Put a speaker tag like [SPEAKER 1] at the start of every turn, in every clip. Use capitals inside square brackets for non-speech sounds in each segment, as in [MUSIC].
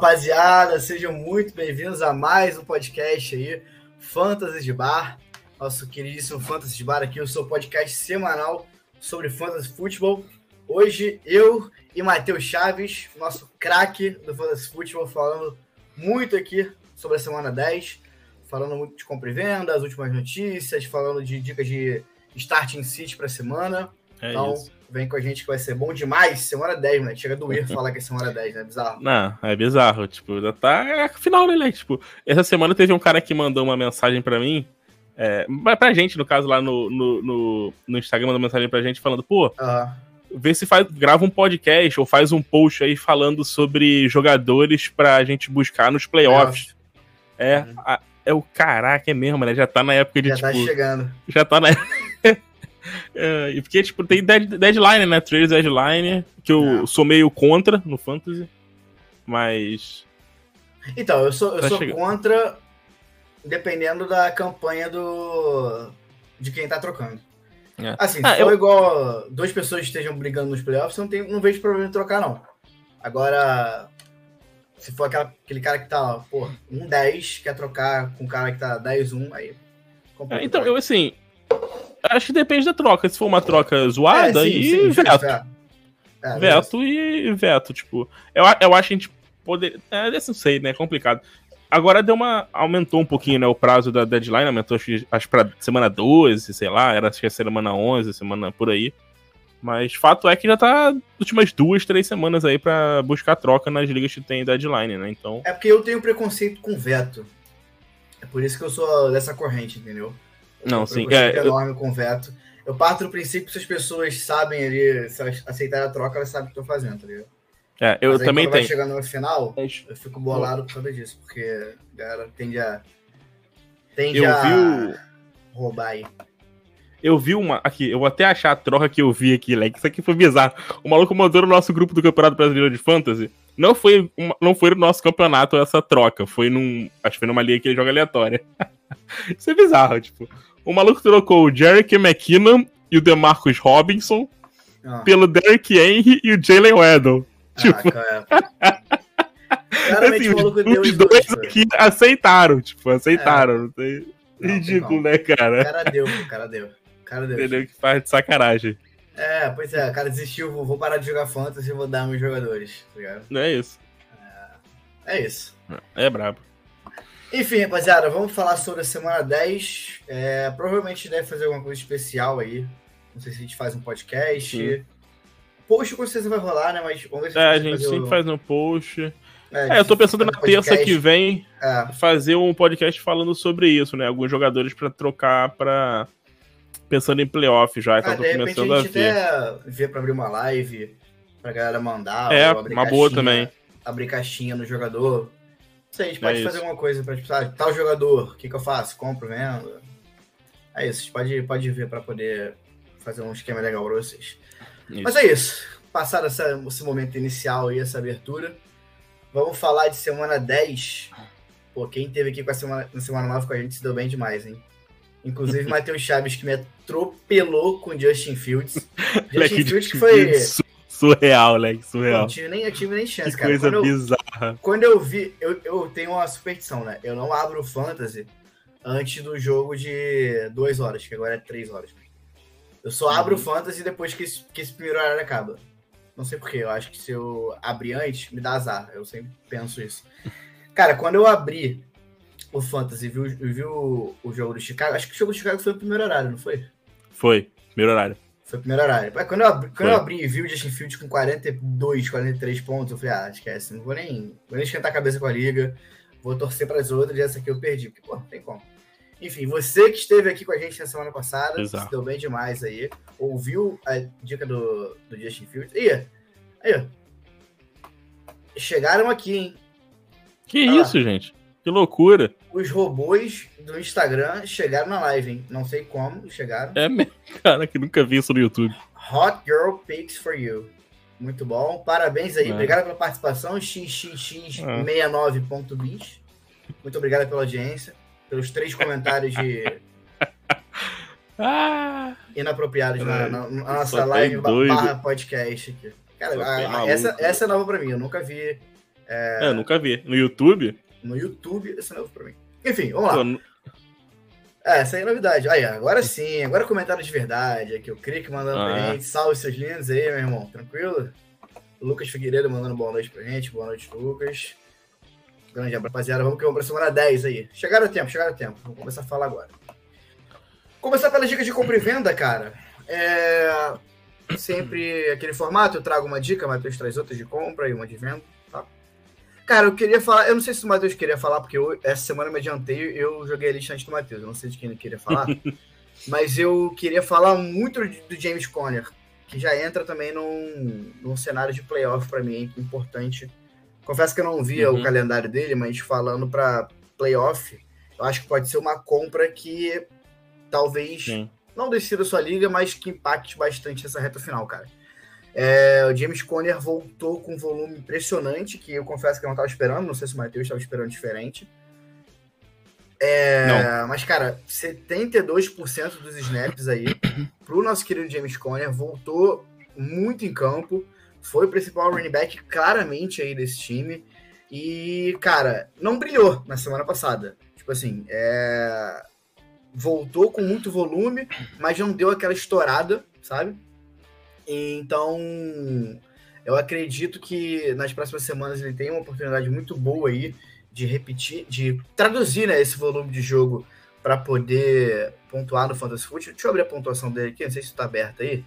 [SPEAKER 1] rapaziada, sejam muito bem-vindos a mais um podcast aí, Fantasy de Bar, nosso queridíssimo Fantasy de Bar aqui, o seu podcast semanal sobre Fantasy Futebol. Hoje eu e Matheus Chaves, nosso craque do Fantasy Futebol, falando muito aqui sobre a semana 10, falando muito de compra e venda, as últimas notícias, falando de dicas de starting city para a semana.
[SPEAKER 2] É
[SPEAKER 1] então,
[SPEAKER 2] isso.
[SPEAKER 1] Vem com a gente que vai ser bom demais. Semana 10, né? Chega a doer [LAUGHS] falar que é semana 10, né? Bizarro.
[SPEAKER 2] Não, é bizarro. Tipo, já tá. É final, né? Tipo, essa semana teve um cara que mandou uma mensagem pra mim. É, pra gente, no caso, lá no, no, no, no Instagram, mandou mensagem pra gente falando, pô,
[SPEAKER 1] Ah,
[SPEAKER 2] vê se faz, grava um podcast ou faz um post aí falando sobre jogadores pra gente buscar nos playoffs. É,
[SPEAKER 1] Uhum.
[SPEAKER 2] a- é o caraca, é mesmo, né? Já tá na época de,
[SPEAKER 1] já
[SPEAKER 2] tipo.
[SPEAKER 1] tá chegando.
[SPEAKER 2] já tá na. [LAUGHS] É, e porque, tipo, tem dead- deadline, né? Trades deadline, que eu
[SPEAKER 1] É.
[SPEAKER 2] sou meio contra no Fantasy. Mas.
[SPEAKER 1] Então, eu sou, eu
[SPEAKER 2] Tá
[SPEAKER 1] sou
[SPEAKER 2] chegando.
[SPEAKER 1] contra, dependendo da campanha do de quem tá trocando.
[SPEAKER 2] É.
[SPEAKER 1] Assim, se
[SPEAKER 2] Ah,
[SPEAKER 1] for
[SPEAKER 2] eu-
[SPEAKER 1] igual duas pessoas estejam brigando nos playoffs, não, tem, não vejo problema em trocar, não. Agora, se for aquela- aquele cara que tá, pô, 1-10, quer trocar com o cara que tá 10-1, aí.
[SPEAKER 2] É, então, eu assim. Acho que depende da troca. Se for uma troca zoada,
[SPEAKER 1] É, sim,
[SPEAKER 2] aí
[SPEAKER 1] sim,
[SPEAKER 2] veto.
[SPEAKER 1] é. É,
[SPEAKER 2] veto e veto, tipo. Eu, eu acho que a gente poder. É, não sei, né? É complicado. Agora deu uma. Aumentou um pouquinho, né? O prazo da deadline, aumentou acho, que- acho pra semana 12, sei lá, era acho que é semana 11, semana por aí. Mas fato é que já tá últimas duas, três semanas aí pra buscar troca nas ligas que tem deadline, né? Então.
[SPEAKER 1] É porque eu tenho preconceito com veto. É por isso que eu sou dessa corrente, entendeu? Eu
[SPEAKER 2] Não, sim, é, eu-
[SPEAKER 1] enorme com veto. Eu parto do princípio que se as pessoas sabem ali, se elas aceitarem a troca, elas sabem o que estão fazendo, tá ligado?
[SPEAKER 2] É, eu
[SPEAKER 1] Mas aí,
[SPEAKER 2] também tenho.
[SPEAKER 1] chegando no final, eu fico bolado por causa disso, porque a galera tende a. Tende
[SPEAKER 2] Eu
[SPEAKER 1] a
[SPEAKER 2] vi o.
[SPEAKER 1] roubar aí.
[SPEAKER 2] Eu vi uma. Aqui, eu vou até achar a troca que eu vi aqui, Leque. Isso aqui foi bizarro. O maluco mandou no nosso grupo do Campeonato Brasileiro de Fantasy. Não foi, uma- não foi no nosso campeonato essa troca. Foi num. Acho que foi numa liga que ele joga aleatória. [LAUGHS] Isso é bizarro, tipo. O maluco trocou o Jerick McKinnon e o DeMarcus Robinson
[SPEAKER 1] Ah,
[SPEAKER 2] pelo Derrick Henry e o Jalen Waddle. Tipo,
[SPEAKER 1] é. Claramente [LAUGHS]
[SPEAKER 2] assim,
[SPEAKER 1] o maluco deu
[SPEAKER 2] os
[SPEAKER 1] os
[SPEAKER 2] dois
[SPEAKER 1] dois, cara.
[SPEAKER 2] aqui aceitaram, tipo, aceitaram. Tem Ridículo, né,
[SPEAKER 1] O
[SPEAKER 2] cara?
[SPEAKER 1] cara deu, o cara deu. O cara deu.
[SPEAKER 2] Entendeu? Que faz de sacanagem.
[SPEAKER 1] É, pois é, o cara desistiu, vou, vou parar de jogar fantasy e vou dar meus jogadores, tá ligado?
[SPEAKER 2] Não é isso.
[SPEAKER 1] É isso.
[SPEAKER 2] É brabo.
[SPEAKER 1] Enfim, rapaziada, vamos falar sobre a semana 10. É, provavelmente deve fazer alguma coisa especial aí. Não sei se a gente faz um podcast.
[SPEAKER 2] Sim.
[SPEAKER 1] Post com certeza vai rolar, né? Mas vamos ver se
[SPEAKER 2] É, a
[SPEAKER 1] gente
[SPEAKER 2] gente
[SPEAKER 1] fazer
[SPEAKER 2] sempre
[SPEAKER 1] o-
[SPEAKER 2] faz no post.
[SPEAKER 1] É,
[SPEAKER 2] É, eu tô pensando na terça que vem
[SPEAKER 1] É,
[SPEAKER 2] fazer um podcast falando sobre isso, né? Alguns jogadores pra trocar pra. Pensando em playoff já, então
[SPEAKER 1] ah,
[SPEAKER 2] tô
[SPEAKER 1] a
[SPEAKER 2] começando a
[SPEAKER 1] gente
[SPEAKER 2] ver.
[SPEAKER 1] até vê pra abrir uma live, pra galera mandar.
[SPEAKER 2] É, uma boa
[SPEAKER 1] caixinha,
[SPEAKER 2] também.
[SPEAKER 1] Abrir caixinha no jogador. Sei, a gente pode
[SPEAKER 2] É
[SPEAKER 1] fazer
[SPEAKER 2] isso.
[SPEAKER 1] alguma coisa pra, tipo, sabe, tal jogador, o que, que eu faço? Compro, vendo? É isso, a gente pode, pode ver pra poder fazer um esquema legal pra vocês.
[SPEAKER 2] Isso.
[SPEAKER 1] Mas é isso. Passado essa- esse momento inicial aí, essa abertura, vamos falar de semana 10. Pô, quem teve aqui com a semana, na semana 9 com a gente se deu bem demais, hein? Inclusive, [LAUGHS] Matheus Chaves, que me atropelou com Justin Fields. Justin Fields que foi.
[SPEAKER 2] Su- Surreal, Leque,
[SPEAKER 1] Não
[SPEAKER 2] surreal.
[SPEAKER 1] tive nem, eu tive nem chance,
[SPEAKER 2] Que
[SPEAKER 1] cara.
[SPEAKER 2] coisa
[SPEAKER 1] Quando eu,
[SPEAKER 2] bizarra.
[SPEAKER 1] quando eu vi, eu, eu tenho uma superstição, né? Eu não abro o Fantasy antes do jogo de duas horas, que agora é três horas. Eu só abro o
[SPEAKER 2] Uhum.
[SPEAKER 1] Fantasy depois que esse, que esse primeiro horário acaba. Não sei porquê, eu acho que se eu abrir antes, me dá azar. Eu sempre penso isso. [LAUGHS] Cara, quando eu abri o Fantasy e vi, vi o, o jogo do Chicago, acho que o jogo do Chicago foi o primeiro horário, não foi?
[SPEAKER 2] Foi, primeiro horário.
[SPEAKER 1] Foi o primeiro horário. Mas quando eu abri, quando eu abri e vi o Justin Fields com 42, 43 pontos, eu falei, ah, esquece, não vou nem, vou nem esquentar a cabeça com a liga, vou torcer para as outras e essa aqui eu perdi. Porque, pô, não tem como. Enfim, você que esteve aqui com a gente na semana passada,
[SPEAKER 2] Exato.
[SPEAKER 1] se deu bem demais aí, ouviu a dica do, do Justin Fields. Ih, aí, ó. Chegaram aqui, hein?
[SPEAKER 2] Que
[SPEAKER 1] Ah.
[SPEAKER 2] isso, gente? Que loucura.
[SPEAKER 1] Os robôs do Instagram chegaram na live, hein? Não sei como chegaram.
[SPEAKER 2] É mesmo, cara, que nunca vi isso no YouTube.
[SPEAKER 1] Hot Girl Picks for You. Muito bom. Parabéns aí.
[SPEAKER 2] É.
[SPEAKER 1] Obrigado pela participação. XXX69.bis. Muito obrigado pela audiência. Pelos três comentários de [LAUGHS]
[SPEAKER 2] Ah!
[SPEAKER 1] inapropriados na, na- na
[SPEAKER 2] Só
[SPEAKER 1] nossa live
[SPEAKER 2] doido.
[SPEAKER 1] barra podcast aqui. Cara, a- essa, essa é nova pra mim. Eu nunca vi
[SPEAKER 2] É... é, nunca vi. No YouTube?
[SPEAKER 1] No YouTube, esse é novo pra mim. Enfim, vamos lá. Pô, é, essa aí é novidade. Aí, agora sim, agora comentário de verdade. Aqui o Crick mandando ah. pra gente. Salve seus lindos aí, meu irmão. Tranquilo? Lucas Figueiredo mandando boa noite pra gente. Boa noite, Lucas. Grande abraço, rapaziada. Vamos que vamos pra semana 10 aí. Chegaram o tempo, chegaram o tempo. Vamos começar a falar agora. Começar pelas dicas de compra e venda, cara. É sempre aquele formato, eu trago uma dica, Matheus traz outras de compra e uma de venda? Cara, eu queria falar, eu não sei se o Matheus queria falar, porque eu, essa semana eu me adiantei, eu joguei a lista antes do Matheus, eu não sei de quem ele queria falar, [LAUGHS] mas eu queria falar muito do James Conner, que já entra também num, num cenário de playoff para mim, importante. Confesso que eu não via uhum. o calendário dele, mas falando para playoff, eu acho que pode ser uma compra que talvez Sim. não decida sua liga, mas que impacte bastante essa reta final, cara. É, o James Conner voltou com um volume impressionante, que eu confesso que eu não estava esperando, não sei se o Matheus estava esperando diferente. É, mas, cara, 72% dos snaps aí pro nosso querido James Conner voltou muito em campo. Foi o principal running back claramente aí desse time. E, cara, não brilhou na semana passada. Tipo assim, é... voltou com muito volume, mas não deu aquela estourada, sabe? Então, eu acredito que nas próximas semanas ele tem uma oportunidade muito boa aí de repetir, de traduzir né, esse volume de jogo para poder pontuar no Fantasy Football. Deixa eu abrir a pontuação dele aqui, não sei se está aberto aí.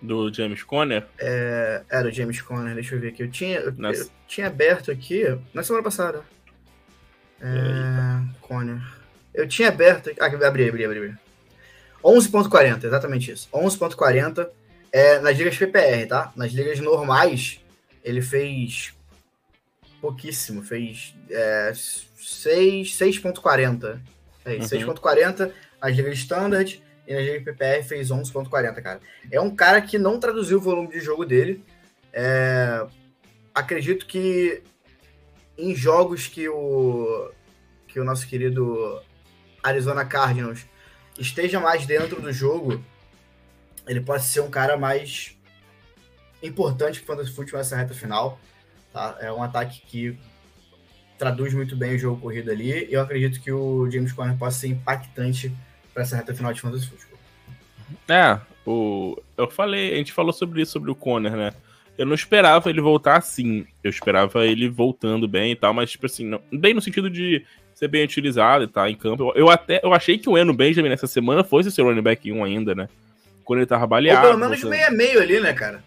[SPEAKER 2] Do James Conner?
[SPEAKER 1] É, era o James Conner, deixa eu ver aqui. Eu tinha, eu, eu tinha aberto aqui na semana passada. É, Conner. Eu tinha aberto. Ah, abri, abri, abri. abri. 11.40, exatamente isso. 11.40 é, nas ligas PPR, tá? Nas ligas normais, ele fez pouquíssimo, fez é, 6.40. É, uhum. 6.40 nas ligas standard e nas ligas PPR fez 11.40, cara. É um cara que não traduziu o volume de jogo dele. É, acredito que em jogos que o que o nosso querido Arizona Cardinals esteja mais dentro do jogo, ele pode ser um cara mais importante para o Fantasy Football nessa reta final. Tá? É um ataque que traduz muito bem o jogo corrido ali. Eu acredito que o James Conner possa ser impactante para essa reta final de Fantasy Football.
[SPEAKER 2] É, o... eu falei, a gente falou sobre isso, sobre o Conner, né? Eu não esperava ele voltar assim. Eu esperava ele voltando bem e tal, mas, tipo assim, não... bem no sentido de ser bem utilizado e tá em campo. Eu, eu até eu achei que o Eno Benjamin nessa semana fosse ser running back 1 ainda, né? Quando ele tava baleado. Ou
[SPEAKER 1] pelo menos você... meio a meio ali, né, cara?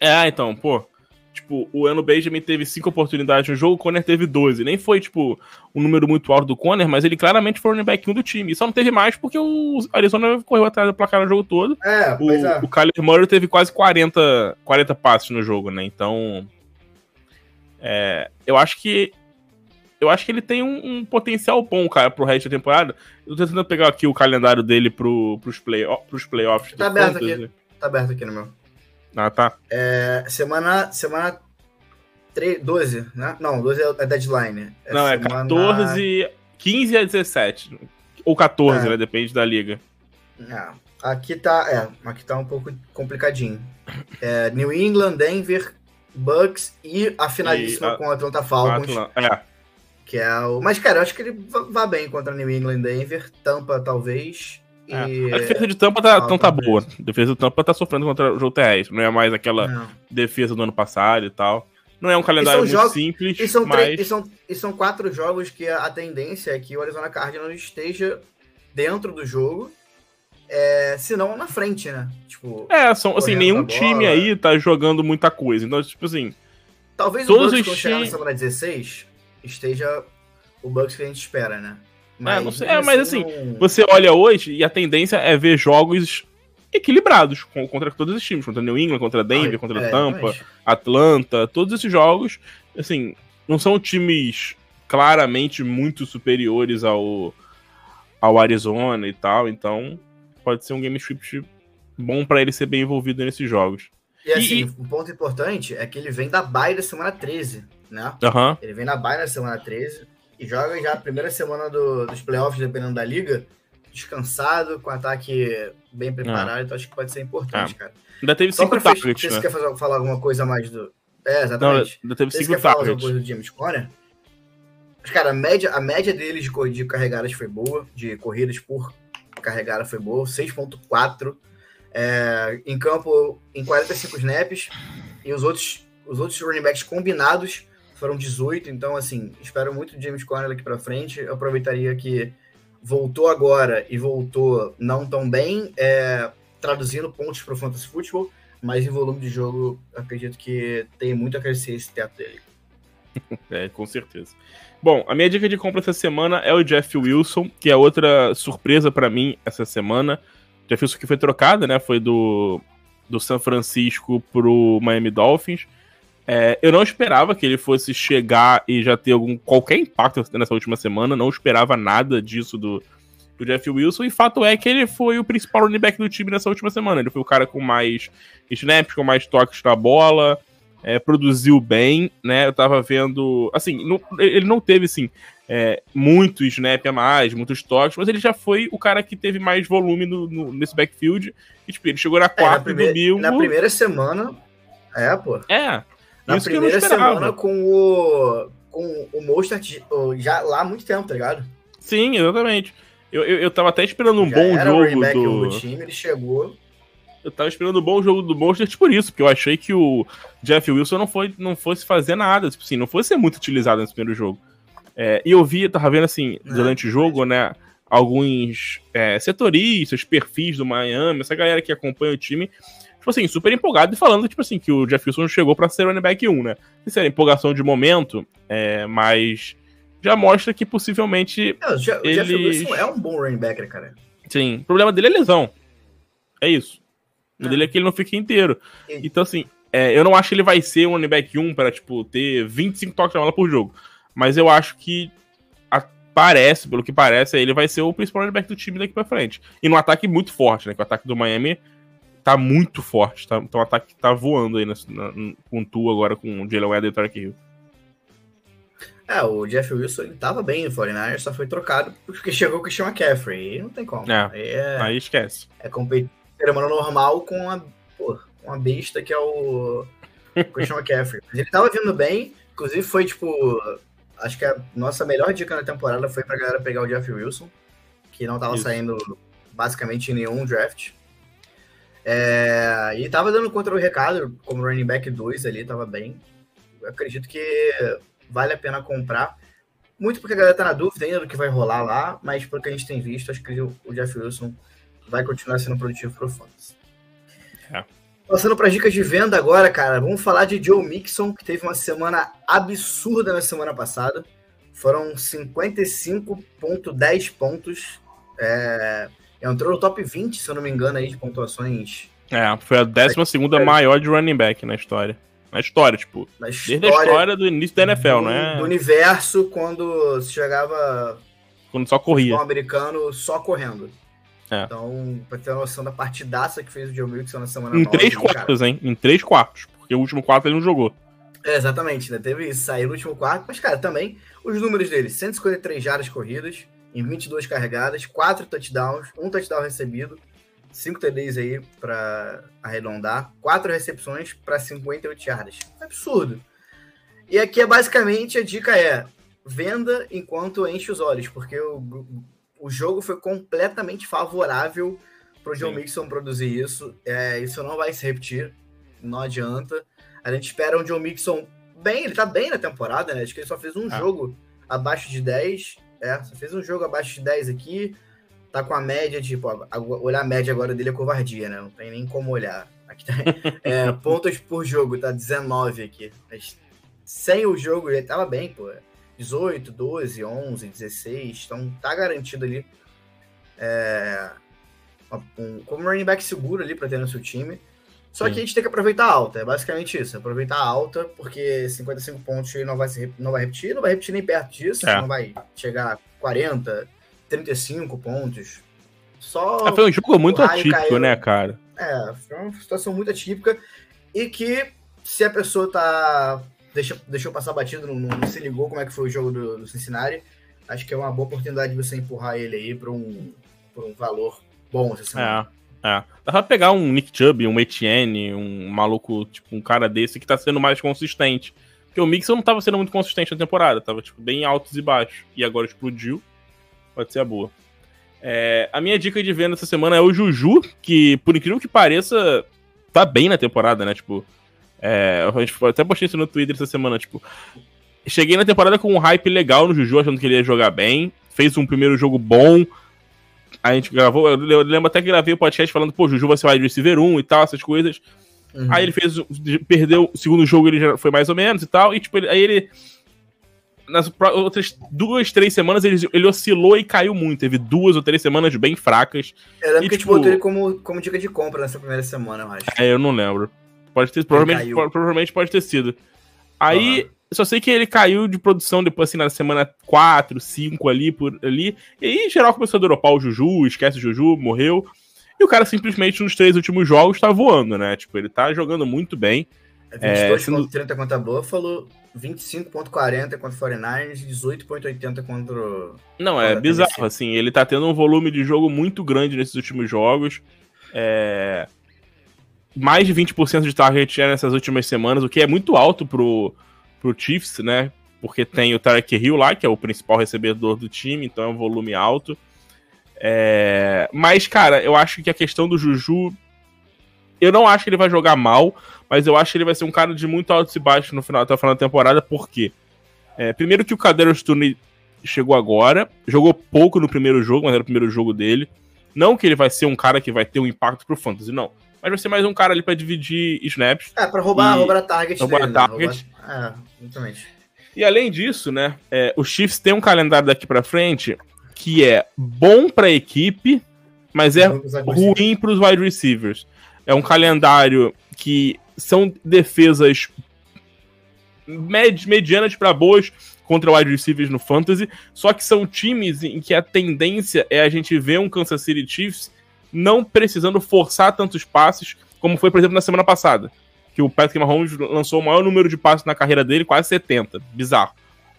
[SPEAKER 2] É, então, pô. Tipo, o Eno Benjamin teve cinco oportunidades no jogo, o Conner teve 12. Nem foi, tipo, um número muito alto do Conner, mas ele claramente foi o running back 1 do time. E só não teve mais porque o Arizona correu atrás do placar no jogo todo.
[SPEAKER 1] É,
[SPEAKER 2] o,
[SPEAKER 1] é.
[SPEAKER 2] o Kyler Murray teve quase 40, 40 passes no jogo, né? Então. É, eu acho que. Eu acho que ele tem um, um, potencial bom, cara, pro resto da temporada. Eu tô tentando pegar aqui o calendário dele pro, pros, play, pros playoffs.
[SPEAKER 1] Tá aberto Fantasy. aqui. Tá aberto aqui no meu.
[SPEAKER 2] Ah, tá.
[SPEAKER 1] É, semana, semana 3, 12, né? Não, 12 é deadline.
[SPEAKER 2] É Não, é semana... é 14, 15 a 17. Ou 14, é. né? Depende da liga.
[SPEAKER 1] É. Aqui tá, é, aqui tá um pouco complicadinho. É, New England, Denver, Bucks e a finalíssima e a, com o Atlanta Falcons. Atlanta, é. Que é o. Mas, cara, eu acho que ele vai bem contra New England Denver. Tampa, talvez.
[SPEAKER 2] É. A defesa de Tampa tá, não tá boa. A defesa do Tampa tá sofrendo contra o jogo terrestre. Não é mais aquela não. defesa do ano passado e tal. Não é um calendário muito jogos, simples.
[SPEAKER 1] E são,
[SPEAKER 2] mas...
[SPEAKER 1] e, são, e são quatro jogos que a, tendência é que o Arizona Cardinals esteja dentro do jogo. É, se não na frente, né? Tipo,
[SPEAKER 2] é, são, assim, nenhum time aí tá jogando muita coisa. Então, tipo assim.
[SPEAKER 1] Talvez todos o Bucks, quando chegar na semana 16, esteja o Bucks que a gente espera, né?
[SPEAKER 2] Mas, é, é, mas assim, não... você olha hoje e a tendência é ver jogos equilibrados contra todos os times, contra New England, contra Denver, contra é, Tampa, mas... Atlanta, todos esses jogos, assim, não são times claramente muito superiores ao, ao Arizona e tal, então pode ser um game script bom para ele ser bem envolvido nesses jogos.
[SPEAKER 1] E assim, e... um ponto importante é que ele vem da bye da semana 13, né?
[SPEAKER 2] Uhum.
[SPEAKER 1] Ele vem na bye na semana 13 e joga já a primeira semana do, dos playoffs, dependendo da liga, descansado, com ataque bem preparado, é. então acho que pode ser importante, é. cara.
[SPEAKER 2] Ainda teve cinco targets,
[SPEAKER 1] né? Você quer fazer, falar alguma coisa mais do, É, exatamente.
[SPEAKER 2] Não, teve
[SPEAKER 1] Vocês
[SPEAKER 2] cinco
[SPEAKER 1] querem falar alguma coisa do James Conner? Mas, cara, a média, a média deles de, de carregadas foi boa, de corridas por carregada foi boa, 6.4. É, em campo, em 45 snaps. E os outros, os outros running backs combinados foram 18. Então, assim, espero muito do James Conner daqui pra frente. Eu aproveitaria que voltou agora e voltou não tão bem, é, traduzindo pontos para o Fantasy Football, mas em volume de jogo, acredito que tem muito a crescer esse teto dele. [LAUGHS]
[SPEAKER 2] É, com certeza. Bom, a minha dica de compra essa semana é o Jeff Wilson, que é outra surpresa pra mim essa semana. Jeff Wilson que foi trocado, né? Foi do, do San Francisco pro Miami Dolphins. É, eu não esperava que ele fosse chegar e já ter algum qualquer impacto nessa última semana. Não esperava nada disso do, do Jeff Wilson. E fato é que ele foi o principal running back do time nessa última semana. Ele foi o cara com mais snaps, com mais toques na bola é, produziu bem, né? Eu tava vendo. Assim, não- ele não teve, assim, é, muito snap a mais, muitos toques, mas ele já foi o cara que teve mais volume no, no- nesse backfield. E, tipo, ele chegou na
[SPEAKER 1] É, na,
[SPEAKER 2] quarta
[SPEAKER 1] primeira,
[SPEAKER 2] domingo.
[SPEAKER 1] na primeira semana. É, pô.
[SPEAKER 2] É.
[SPEAKER 1] Na
[SPEAKER 2] isso que eu não
[SPEAKER 1] primeira
[SPEAKER 2] esperava.
[SPEAKER 1] semana com o. Com o Mostert já lá há muito tempo, tá ligado?
[SPEAKER 2] Sim, exatamente. Eu, eu, eu tava até esperando um
[SPEAKER 1] já
[SPEAKER 2] bom jogo do.
[SPEAKER 1] do time, ele chegou.
[SPEAKER 2] Eu tava esperando um bom jogo do Monsters por isso, porque eu achei que o Jeff Wilson não, foi, não fosse fazer nada, tipo assim, não fosse ser muito utilizado nesse primeiro jogo. É, e eu vi, tava vendo assim,
[SPEAKER 1] É,
[SPEAKER 2] durante o jogo, né, alguns é, setoristas, perfis do Miami, essa galera que acompanha o time, tipo assim, super empolgado e falando, tipo assim, que o Jeff Wilson chegou pra ser running back 1, né? Isso era empolgação de momento, é, mas já mostra que possivelmente,
[SPEAKER 1] É, o o Jeff
[SPEAKER 2] Eles-
[SPEAKER 1] Wilson é um bom running back, né, cara?
[SPEAKER 2] sim, o problema dele é lesão. É isso. O
[SPEAKER 1] É.
[SPEAKER 2] dele é que ele não fica inteiro.
[SPEAKER 1] E-
[SPEAKER 2] Então, assim, é, eu não acho que ele vai ser um running back 1 para, tipo, ter 25 toques na bola por jogo. Mas eu acho que a- parece, pelo que parece, ele vai ser o principal running back do time daqui pra frente. E num ataque muito forte, né? Que o ataque do Miami tá muito forte. Tá, então o ataque tá voando aí na- com Tu agora, com o Jalen Weather e o Tarek Hill.
[SPEAKER 1] É, o Jeff Wilson ele tava bem no 49ers, só foi trocado porque [LAUGHS] chegou o Christian McCaffrey. E não tem como.
[SPEAKER 2] É.
[SPEAKER 1] Aí é,
[SPEAKER 2] Aí esquece.
[SPEAKER 1] é competir humano normal com a, pô, com a besta que é o [LAUGHS] Christian McCaffrey. Mas ele tava vindo bem, inclusive foi tipo. Acho que a nossa melhor dica na temporada foi pra galera pegar o Jeff Wilson, que não tava
[SPEAKER 2] Isso.
[SPEAKER 1] saindo basicamente em nenhum draft. É, e tava dando contra o recado, como running back 2 ali, tava bem. Eu acredito que vale a pena comprar. Muito porque a galera tá na dúvida ainda do que vai rolar lá, mas pelo que a gente tem visto, acho que o o Jeff Wilson vai continuar sendo produtivo pro Fantasy.
[SPEAKER 2] É.
[SPEAKER 1] Passando para dicas de venda agora, cara, vamos falar de Joe Mixon, que teve uma semana absurda na semana passada. Foram 55,10 pontos. É, entrou no top 20, se eu não me engano, aí, de pontuações
[SPEAKER 2] É, foi a 12 segunda maior de running back na história. Na história, tipo,
[SPEAKER 1] na
[SPEAKER 2] desde a
[SPEAKER 1] história,
[SPEAKER 2] história do início da NFL,
[SPEAKER 1] do,
[SPEAKER 2] né?
[SPEAKER 1] do universo quando se jogava
[SPEAKER 2] Quando só corria.
[SPEAKER 1] futebol americano só correndo.
[SPEAKER 2] É.
[SPEAKER 1] Então, pra ter uma noção da partidaça que fez o Joe Mixon na semana
[SPEAKER 2] Em
[SPEAKER 1] nove,
[SPEAKER 2] três
[SPEAKER 1] cara.
[SPEAKER 2] quartos, hein? Em três quartos. Porque o último quarto ele não jogou.
[SPEAKER 1] É, exatamente, né? Teve isso, saiu no último quarto, mas, cara, também os números dele: 153 jardas corridas, em 22 carregadas, 4 touchdowns, um touchdown recebido, 5 TDs aí pra arredondar, 4 recepções para 58 jardas. Absurdo. E aqui é basicamente a dica é: venda enquanto enche os olhos, porque o, o jogo foi completamente favorável pro John
[SPEAKER 2] Sim.
[SPEAKER 1] Mixon produzir isso. É, isso não vai se repetir, não adianta. A gente espera um John Mixon bem, ele tá bem na temporada, né? Acho que ele só fez um
[SPEAKER 2] Ah.
[SPEAKER 1] jogo abaixo de 10. É, só fez um jogo abaixo de 10 aqui. Tá com a média, tipo, olhar a média agora dele é covardia, né? Não tem nem como olhar. Aqui tá, [LAUGHS] é, pontos por jogo, tá 19 aqui. Mas sem o jogo ele tava bem, pô. 18, 12, 11, 16. Então tá garantido ali. É, um, como running back seguro ali pra ter no seu time. Só
[SPEAKER 2] Sim.
[SPEAKER 1] que a gente tem que aproveitar a alta, é basicamente isso. Aproveitar a alta, porque 55 pontos não vai, se, não vai repetir, não vai repetir nem perto disso,
[SPEAKER 2] É.
[SPEAKER 1] não vai chegar a 40, 35 pontos. Só
[SPEAKER 2] Ah, foi um jogo muito atípico,
[SPEAKER 1] caiu.
[SPEAKER 2] né, cara?
[SPEAKER 1] é, foi uma situação muito atípica e que se a pessoa tá deixa, deixou passar batido, não, não se ligou como é que foi o jogo do, do Cincinnati, acho que é uma boa oportunidade de você empurrar ele aí para um, pra um valor bom essa semana.
[SPEAKER 2] É. É. Dá pra pegar um Nick Chubb, um Etienne, um maluco, tipo, um cara desse que tá sendo mais consistente. Porque o Mixon não tava sendo muito consistente na temporada, tava, tipo, bem altos e baixos. E agora explodiu. Pode ser a boa. É, a minha dica de venda essa semana é o Juju, que, por incrível que pareça, tá bem na temporada, né? Tipo, é, gente até postei isso no Twitter essa semana, tipo. Cheguei na temporada com um hype legal no Juju, achando que ele ia jogar bem. Fez um primeiro jogo bom. A gente gravou, eu lembro até que gravei o podcast falando, pô, Juju vai ser wide receiver 1 e tal, essas coisas. Uhum. Aí ele fez, perdeu o segundo jogo, ele já foi mais ou menos e tal. E tipo, ele, aí ele. Nas outras duas, três semanas, ele, ele oscilou e caiu muito. Teve duas ou três semanas bem fracas.
[SPEAKER 1] Eu lembro
[SPEAKER 2] e,
[SPEAKER 1] que tipo, a gente botou ele como, como dica de compra nessa primeira semana, eu acho.
[SPEAKER 2] É, eu não lembro. Pode ter, provavelmente, provavelmente pode ter sido. Aí, uhum. Só sei que ele caiu de produção depois, assim, na semana 4, 5 ali, por ali. E aí, em geral, começou a dropar o Juju, esquece o Juju, morreu. E o cara simplesmente nos três últimos jogos tá voando, né? Tipo, ele tá jogando muito bem.
[SPEAKER 1] É 22.30 é, contra a Buffalo, 25.40 contra o 49ers, 18.80 contra.
[SPEAKER 2] Não, é bizarro, assim, ele tá tendo um volume de jogo muito grande nesses últimos jogos. É mais de 20% de target share nessas últimas semanas, o que é muito alto pro, pro Chiefs, né? Porque tem o Tarek Hill lá, que é o principal recebedor do time, então é um volume alto. É... Mas, cara, eu acho que a questão do Juju. Eu não acho que ele vai jogar mal, mas eu acho que ele vai ser um cara de muito altos e baixos no final, até o final da temporada, por quê? É, primeiro que o Cadero Sturne chegou agora, jogou pouco no primeiro jogo, mas era o primeiro jogo dele. Não que ele vai ser um cara que vai ter um impacto pro fantasy, não mas vai ser mais um cara ali pra dividir snaps.
[SPEAKER 1] É, pra roubar, roubar a target
[SPEAKER 2] roubar dele, target. Né?
[SPEAKER 1] Roubar... É, exatamente.
[SPEAKER 2] E além disso, né, é, o Chiefs tem um calendário daqui pra frente que é bom pra equipe, mas é ruim pros wide receivers. É um calendário que são defesas med medianas para boas contra wide receivers no fantasy, só que são times em que a tendência é a gente ver um Kansas City Chiefs não precisando forçar tantos passes, como foi, por exemplo, na semana passada. Que o Patrick Mahomes lançou o maior número de passes na carreira dele, quase 70. Bizarro.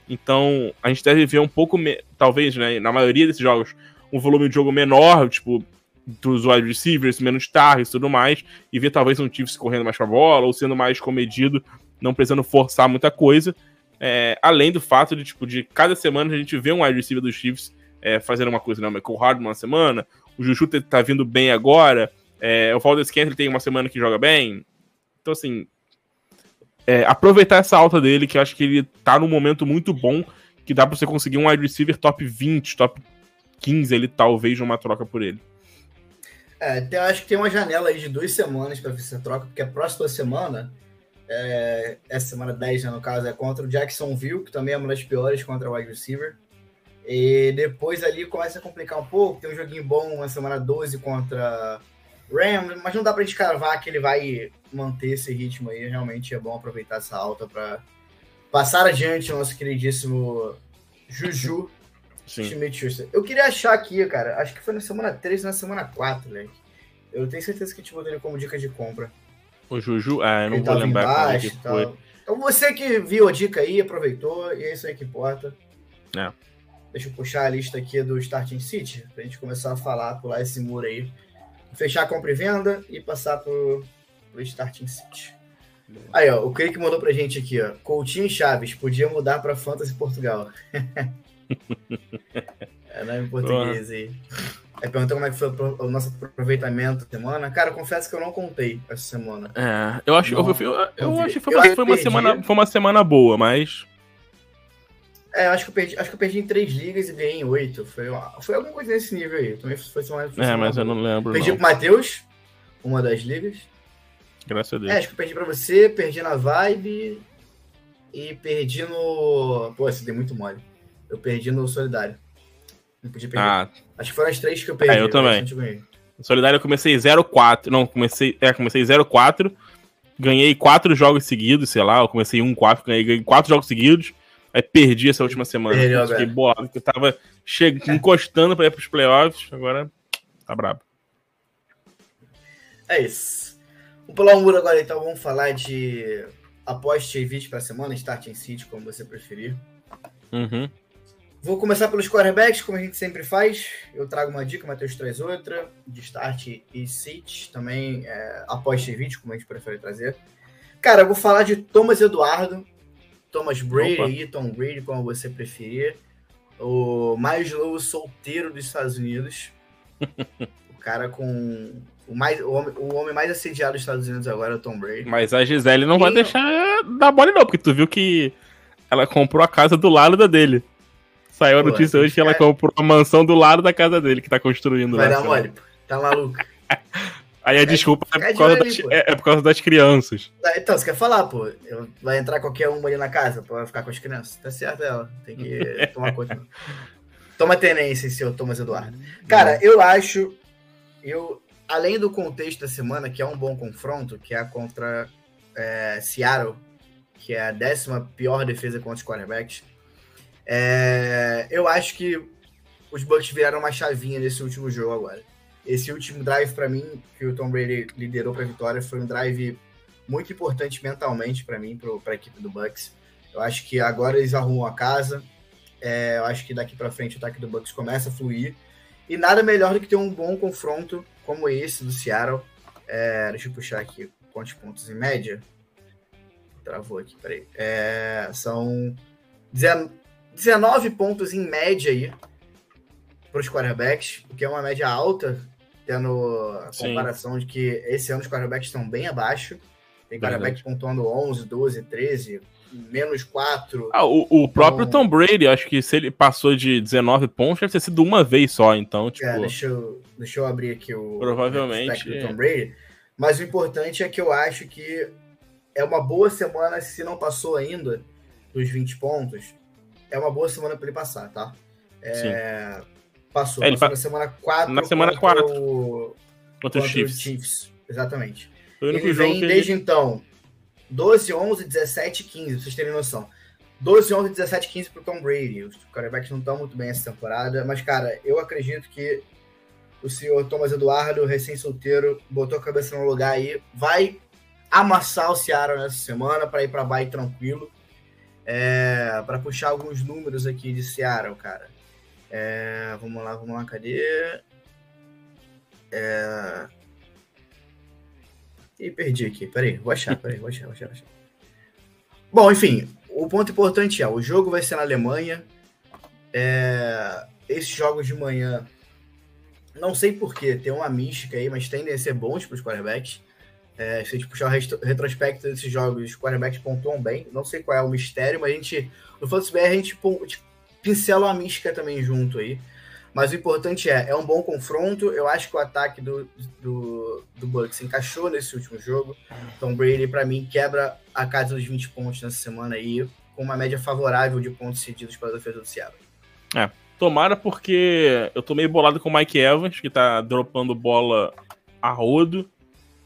[SPEAKER 2] Então, a gente deve ver um pouco, talvez, né, na maioria desses jogos, um volume de jogo menor, tipo, dos wide receivers, menos targets e tudo mais, e ver talvez um Chiefs correndo mais com a bola, ou sendo mais comedido, não precisando forçar muita coisa. É, além do fato de, tipo, de cada semana a gente vê um wide receiver dos Chiefs é, fazendo uma coisa, né? Michael Hardman uma semana, o Juju tá vindo bem agora, é, o Valdez Kentley tem uma semana que joga bem. Então, assim, é, aproveitar essa alta dele, que eu acho que ele tá num momento muito bom, que dá pra você conseguir um wide receiver top 20, top 15 ele talvez numa troca por ele.
[SPEAKER 1] É, tem, acho que tem uma janela aí de duas semanas para ver essa troca, porque a próxima semana, é, essa semana 10, né, no caso, é contra o Jacksonville, que também é uma das piores contra o wide receiver. E depois ali começa a complicar um pouco. Tem um joguinho bom na semana 12 contra Rams, mas não dá pra gente cravar que ele vai manter esse ritmo aí. Realmente é bom aproveitar essa alta para passar adiante o nosso queridíssimo Juju Smith-Schuster. Eu queria achar aqui, cara, acho que foi na semana 3 na semana 4, né? Eu tenho certeza que a gente botou ele como dica de compra.
[SPEAKER 2] O Juju? Ah, eu não ele vou lembrar
[SPEAKER 1] embaixo, que foi. Então você que viu a dica aí, aproveitou, e é isso aí que importa.
[SPEAKER 2] É.
[SPEAKER 1] Deixa eu puxar a lista aqui do Starting City, pra gente começar a falar, pular esse muro aí. Fechar a compra e venda e passar pro, pro Starting City. Aí, ó, o Craig mandou pra gente aqui, ó. Coutinho e Chaves, podia mudar pra Fantasy Portugal. [LAUGHS] é nome em português aí. Aí perguntou como é que foi o nosso aproveitamento semana. Cara, confesso que eu não contei essa semana.
[SPEAKER 2] É, eu acho, não, eu, eu, eu acho que foi, uma, foi uma semana, foi uma semana boa, mas
[SPEAKER 1] é, acho que eu perdi, acho que eu perdi em três ligas e ganhei em oito. Foi, foi alguma coisa nesse nível aí. Também foi
[SPEAKER 2] semana. Foi é, mas eu não lembro.
[SPEAKER 1] Perdi
[SPEAKER 2] não.
[SPEAKER 1] pro Matheus, uma das ligas.
[SPEAKER 2] Graças a Deus.
[SPEAKER 1] É, acho que eu perdi pra você, perdi na Vibe e perdi no. Pô, esse deu muito mole. Eu perdi no Solidário. Não podia perder. Ah. Acho que foram as três que eu perdi.
[SPEAKER 2] É, eu também. Solidário eu comecei 0-4. Não, comecei. É, comecei 0-4. Ganhei quatro jogos seguidos, sei lá. Eu comecei 1-4, ganhei, ganhei quatro jogos seguidos. Aí perdi essa última semana. Perdeu, Fiquei bolado, porque eu tava che... encostando pra ir pros playoffs, agora tá brabo.
[SPEAKER 1] É isso. Vamos pular um muro agora, então. Vamos falar de aposte e vídeo pra semana, Starting City, como você preferir.
[SPEAKER 2] Uhum.
[SPEAKER 1] Vou começar pelos quarterbacks, como a gente sempre faz. Eu trago uma dica, o Matheus traz outra, de start e sit, também é, após vídeo, como a gente prefere trazer. Cara, eu vou falar de Thomas Eduardo, Thomas Brady aí, Tom Brady, como você preferir. O mais novo solteiro dos Estados Unidos. [LAUGHS] o cara com. O, mais, o, homem, o homem mais assediado dos Estados Unidos agora é o Tom Brady.
[SPEAKER 2] Mas a Gisele não e vai deixar dar bola, não, porque tu viu que ela comprou a casa do lado da dele. Saiu a notícia hoje que ela comprou a mansão do lado da casa dele, que tá construindo
[SPEAKER 1] Vai lá. Dar mole. Tá maluco. [LAUGHS]
[SPEAKER 2] Aí a desculpa é por, causa das, é, é por causa das crianças.
[SPEAKER 1] Ah, então, você quer falar, pô? Vai entrar qualquer uma ali na casa pra ficar com as crianças. Tá certo ela. Tem que [LAUGHS] tomar conta. Toma tenência, senhor Thomas Eduardo. Cara, eu acho. Eu, além do contexto da semana, que é um bom confronto, que é contra é, Seattle, que é a décima pior defesa contra os quarterbacks. É, eu acho que os Bucks viraram uma chavinha nesse último jogo agora. Esse último drive, para mim, que o Tom Brady liderou para a vitória, foi um drive muito importante mentalmente para mim, para a equipe do Bucks. Eu acho que agora eles arrumam a casa. É, eu acho que daqui para frente o ataque do Bucks começa a fluir. E nada melhor do que ter um bom confronto como esse do Seattle. É, deixa eu puxar aqui quantos pontos em média. Travou aqui, peraí. É, são 19 pontos em média aí para os quarterbacks, o que é uma média alta, tendo a Sim. comparação de que esse ano os quarterbacks estão bem abaixo. Tem quarterback pontuando 11, 12, 13, menos 4.
[SPEAKER 2] Ah, o, o próprio então... Tom Brady, acho que se ele passou de 19 pontos, deve ter sido uma vez só, então, tipo... É,
[SPEAKER 1] deixa eu, deixa eu abrir aqui o...
[SPEAKER 2] Provavelmente,
[SPEAKER 1] do Tom Brady. Mas o importante é que eu acho que é uma boa semana, se não passou ainda dos 20 pontos, é uma boa semana para ele passar, tá? É, passou, é, passou na semana 4
[SPEAKER 2] na semana 4
[SPEAKER 1] contra, contra os Chiefs. Chiefs. Exatamente. Ele vem desde ele... então 12, 11, 17, 15, pra vocês terem noção. 12, 11, 17, 15 pro Tom Brady. Os quarterbacks não estão muito bem essa temporada, mas, cara, eu acredito que o senhor Thomas Eduardo, recém-solteiro, botou a cabeça no lugar aí, vai amassar o Seattle nessa semana para ir para bye tranquilo. É, para puxar alguns números aqui de Seattle, cara. É, vamos lá, vamos lá, cadê? É... E perdi aqui, peraí, vou achar, peraí, vou achar, vou achar, vou achar. Bom, enfim, o ponto importante é, o jogo vai ser na Alemanha. É, esses jogos de manhã, não sei porquê, tem uma mística aí, mas tendem a ser bons para os quarterbacks. É, se a gente puxar o retrospecto desses jogos, os quarterbacks pontuam bem. Não sei qual é o mistério, mas a gente, no Fantasy BR, a gente, pincela uma mística também junto aí. Mas o importante é, é um bom confronto. Eu acho que o ataque do, do, do Bucks encaixou nesse último jogo. Então, Brady, para mim, quebra a casa dos 20 pontos nessa semana aí, com uma média favorável de pontos cedidos para a defesa do Seattle.
[SPEAKER 2] É, tomara porque eu tô meio bolado com o Mike Evans, que tá dropando bola a rodo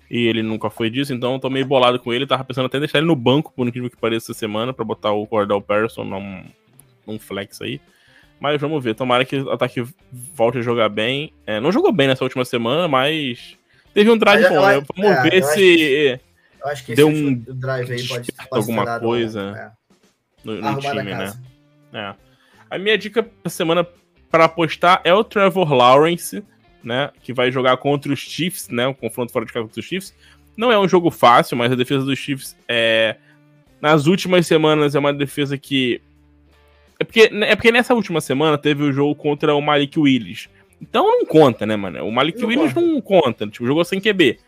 [SPEAKER 2] e ele nunca foi disso, então eu tô meio bolado com ele. Tava pensando até em deixar ele no banco, por incrível que pareça, essa semana, para botar o Cordell Patterson num, num flex aí. Mas vamos ver, tomara que o ataque volte a jogar bem. É, não jogou bem nessa última semana, mas teve um drive bom, né? Vamos é, ver se.
[SPEAKER 1] eu acho que
[SPEAKER 2] deu um
[SPEAKER 1] drive aí pode, pode
[SPEAKER 2] alguma coisa é. no, no time, né? É. A minha dica da semana para apostar é o Trevor Lawrence né? Que vai jogar contra os Chiefs, né? O confronto fora de casa contra os Chiefs. Não é um jogo fácil, mas a defesa dos Chiefs é. Nas últimas semanas é uma defesa que. É porque, é porque nessa última semana teve o jogo contra o Malik Willis. Então não conta, né, mano? O Malik não Willis conta. não conta. Tipo, jogou sem QB.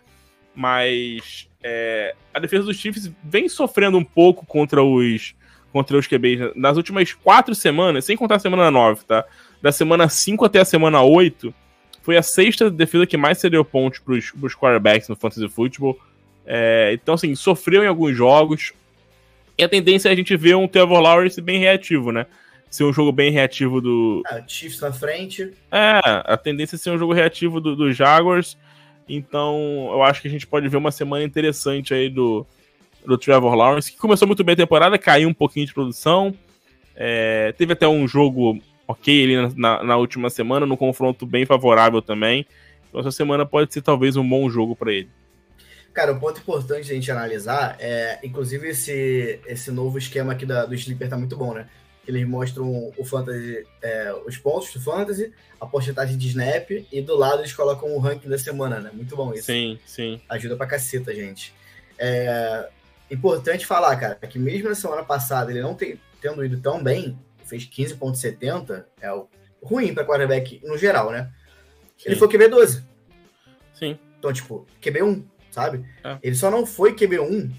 [SPEAKER 2] Mas é, a defesa dos Chiefs vem sofrendo um pouco contra os contra os QBs nas últimas quatro semanas, sem contar a semana 9, tá? Da semana 5 até a semana 8, foi a sexta defesa que mais cedeu pontos para os quarterbacks no Fantasy Football. É, então, assim, sofreu em alguns jogos. E a tendência é a gente ver um Trevor Lawrence bem reativo, né? Ser um jogo bem reativo do.
[SPEAKER 1] Ah, Chiefs na frente.
[SPEAKER 2] É, a tendência é ser um jogo reativo do, do Jaguars. Então, eu acho que a gente pode ver uma semana interessante aí do, do Trevor Lawrence, que começou muito bem a temporada, caiu um pouquinho de produção. É, teve até um jogo ok ali na, na, última semana, no confronto bem favorável também. Então essa semana pode ser talvez um bom jogo para ele.
[SPEAKER 1] Cara, um ponto importante a gente analisar é, inclusive, esse, esse novo esquema aqui da, do Sleeper tá muito bom, né? eles mostram o fantasy, é, os pontos do fantasy, a porcentagem de snap e do lado eles colocam o ranking da semana, né? Muito bom isso.
[SPEAKER 2] Sim, sim.
[SPEAKER 1] Ajuda pra caceta, gente. É importante falar, cara, que mesmo na semana passada ele não tem, tendo ido tão bem, fez 15.70, é o ruim para quarterback no geral, né? Sim. Ele foi QB 12.
[SPEAKER 2] Sim.
[SPEAKER 1] Então, tipo, QB 1, sabe? É. Ele só não foi QB 1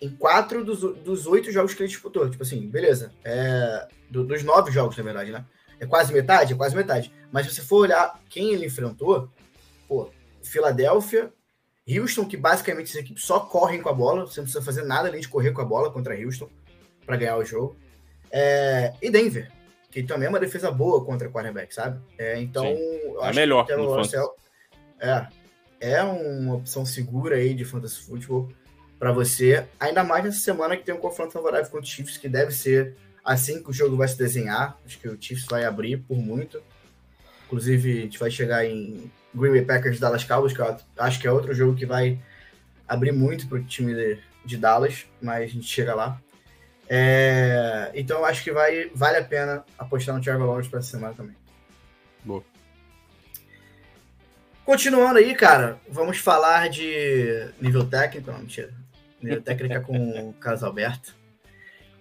[SPEAKER 1] em quatro dos, dos oito jogos que ele disputou. Tipo assim, beleza. É, do, dos nove jogos, na verdade, né? É quase metade? É quase metade. Mas se você for olhar quem ele enfrentou, pô, Filadélfia, Houston, que basicamente essa equipe só correm com a bola, você não precisa fazer nada além de correr com a bola contra Houston para ganhar o jogo. É, e Denver, que também é uma defesa boa contra quarterback, sabe? É, então,
[SPEAKER 2] é melhor. Que o
[SPEAKER 1] é, é uma opção segura aí de fantasy football para você, ainda mais nessa semana que tem um confronto favorável contra o Chiefs, que deve ser assim que o jogo vai se desenhar. Acho que o Chiefs vai abrir por muito. Inclusive, a gente vai chegar em Green Bay Packers Dallas Cowboys, que acho que é outro jogo que vai abrir muito para o time de, de, Dallas, mas a gente chega lá. É, então, acho que vai, vale a pena apostar no Trevor Lawrence para essa semana também.
[SPEAKER 2] Boa.
[SPEAKER 1] Continuando aí, cara, vamos falar de nível técnico. Não, mentira [LAUGHS] técnica com o Carlos Alberto.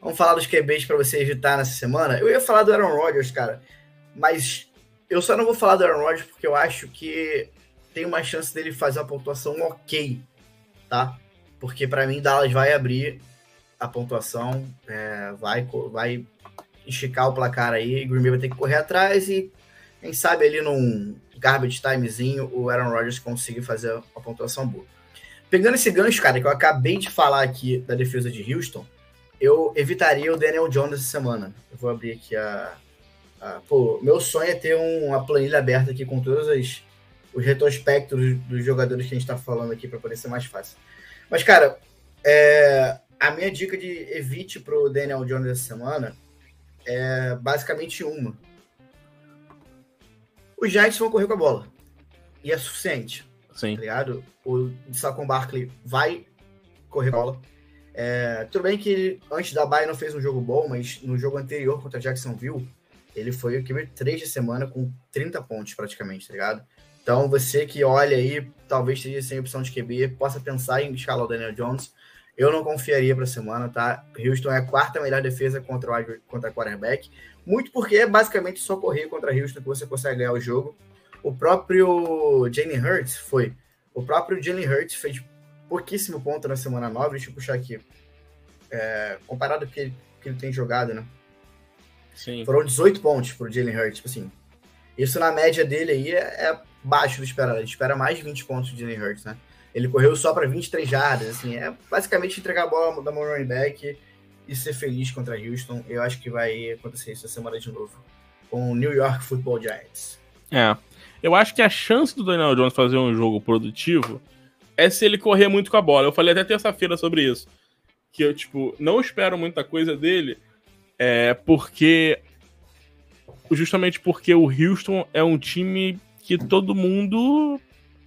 [SPEAKER 1] Vamos falar dos QBs para você evitar nessa semana. Eu ia falar do Aaron Rodgers, cara, mas eu só não vou falar do Aaron Rodgers porque eu acho que tem uma chance dele fazer uma pontuação ok, tá? Porque para mim Dallas vai abrir a pontuação, é, vai, vai esticar o placar aí, Green Bay vai ter que correr atrás e quem sabe ali num garbage timezinho o Aaron Rodgers conseguir fazer uma pontuação boa. Pegando esse gancho, cara, que eu acabei de falar aqui da defesa de Houston, eu evitaria o Daniel Jones essa semana. Eu vou abrir aqui a. a pô, meu sonho é ter um, uma planilha aberta aqui com todos as, os retrospectos dos, dos jogadores que a gente tá falando aqui para poder ser mais fácil. Mas, cara, é, a minha dica de evite pro Daniel Jones essa semana é basicamente uma. Os Giants vão correr com a bola. E é suficiente.
[SPEAKER 2] Sim.
[SPEAKER 1] Tá ligado? O Saquon Barkley vai correr bola. É, tudo bem que antes da Bayern não fez um jogo bom, mas no jogo anterior contra Jacksonville, ele foi o QB 3 de semana com 30 pontos praticamente, tá ligado? Então você que olha aí, talvez esteja sem opção de QB, possa pensar em escalar o Daniel Jones. Eu não confiaria para a semana, tá? Houston é a quarta melhor defesa contra o contra quarterback, muito porque é basicamente só correr contra Houston que você consegue ganhar o jogo. O próprio Jalen Hurts foi. O próprio Jalen Hurts fez pouquíssimo ponto na semana 9. Deixa eu puxar aqui. É, comparado com o que, que ele tem jogado, né?
[SPEAKER 2] Sim.
[SPEAKER 1] Foram 18 pontos pro Jalen Hurts. Tipo assim, isso na média dele aí é, é baixo do esperado. Ele espera mais de 20 pontos do Jalen Hurts, né? Ele correu só para 23 jardas, assim, é basicamente entregar a bola da mão running back e ser feliz contra Houston. Eu acho que vai acontecer isso essa semana de novo com o New York Football Giants.
[SPEAKER 2] É. Eu acho que a chance do Daniel Jones fazer um jogo produtivo é se ele correr muito com a bola. Eu falei até terça-feira sobre isso. Que eu, tipo, não espero muita coisa dele, é porque. Justamente porque o Houston é um time que todo mundo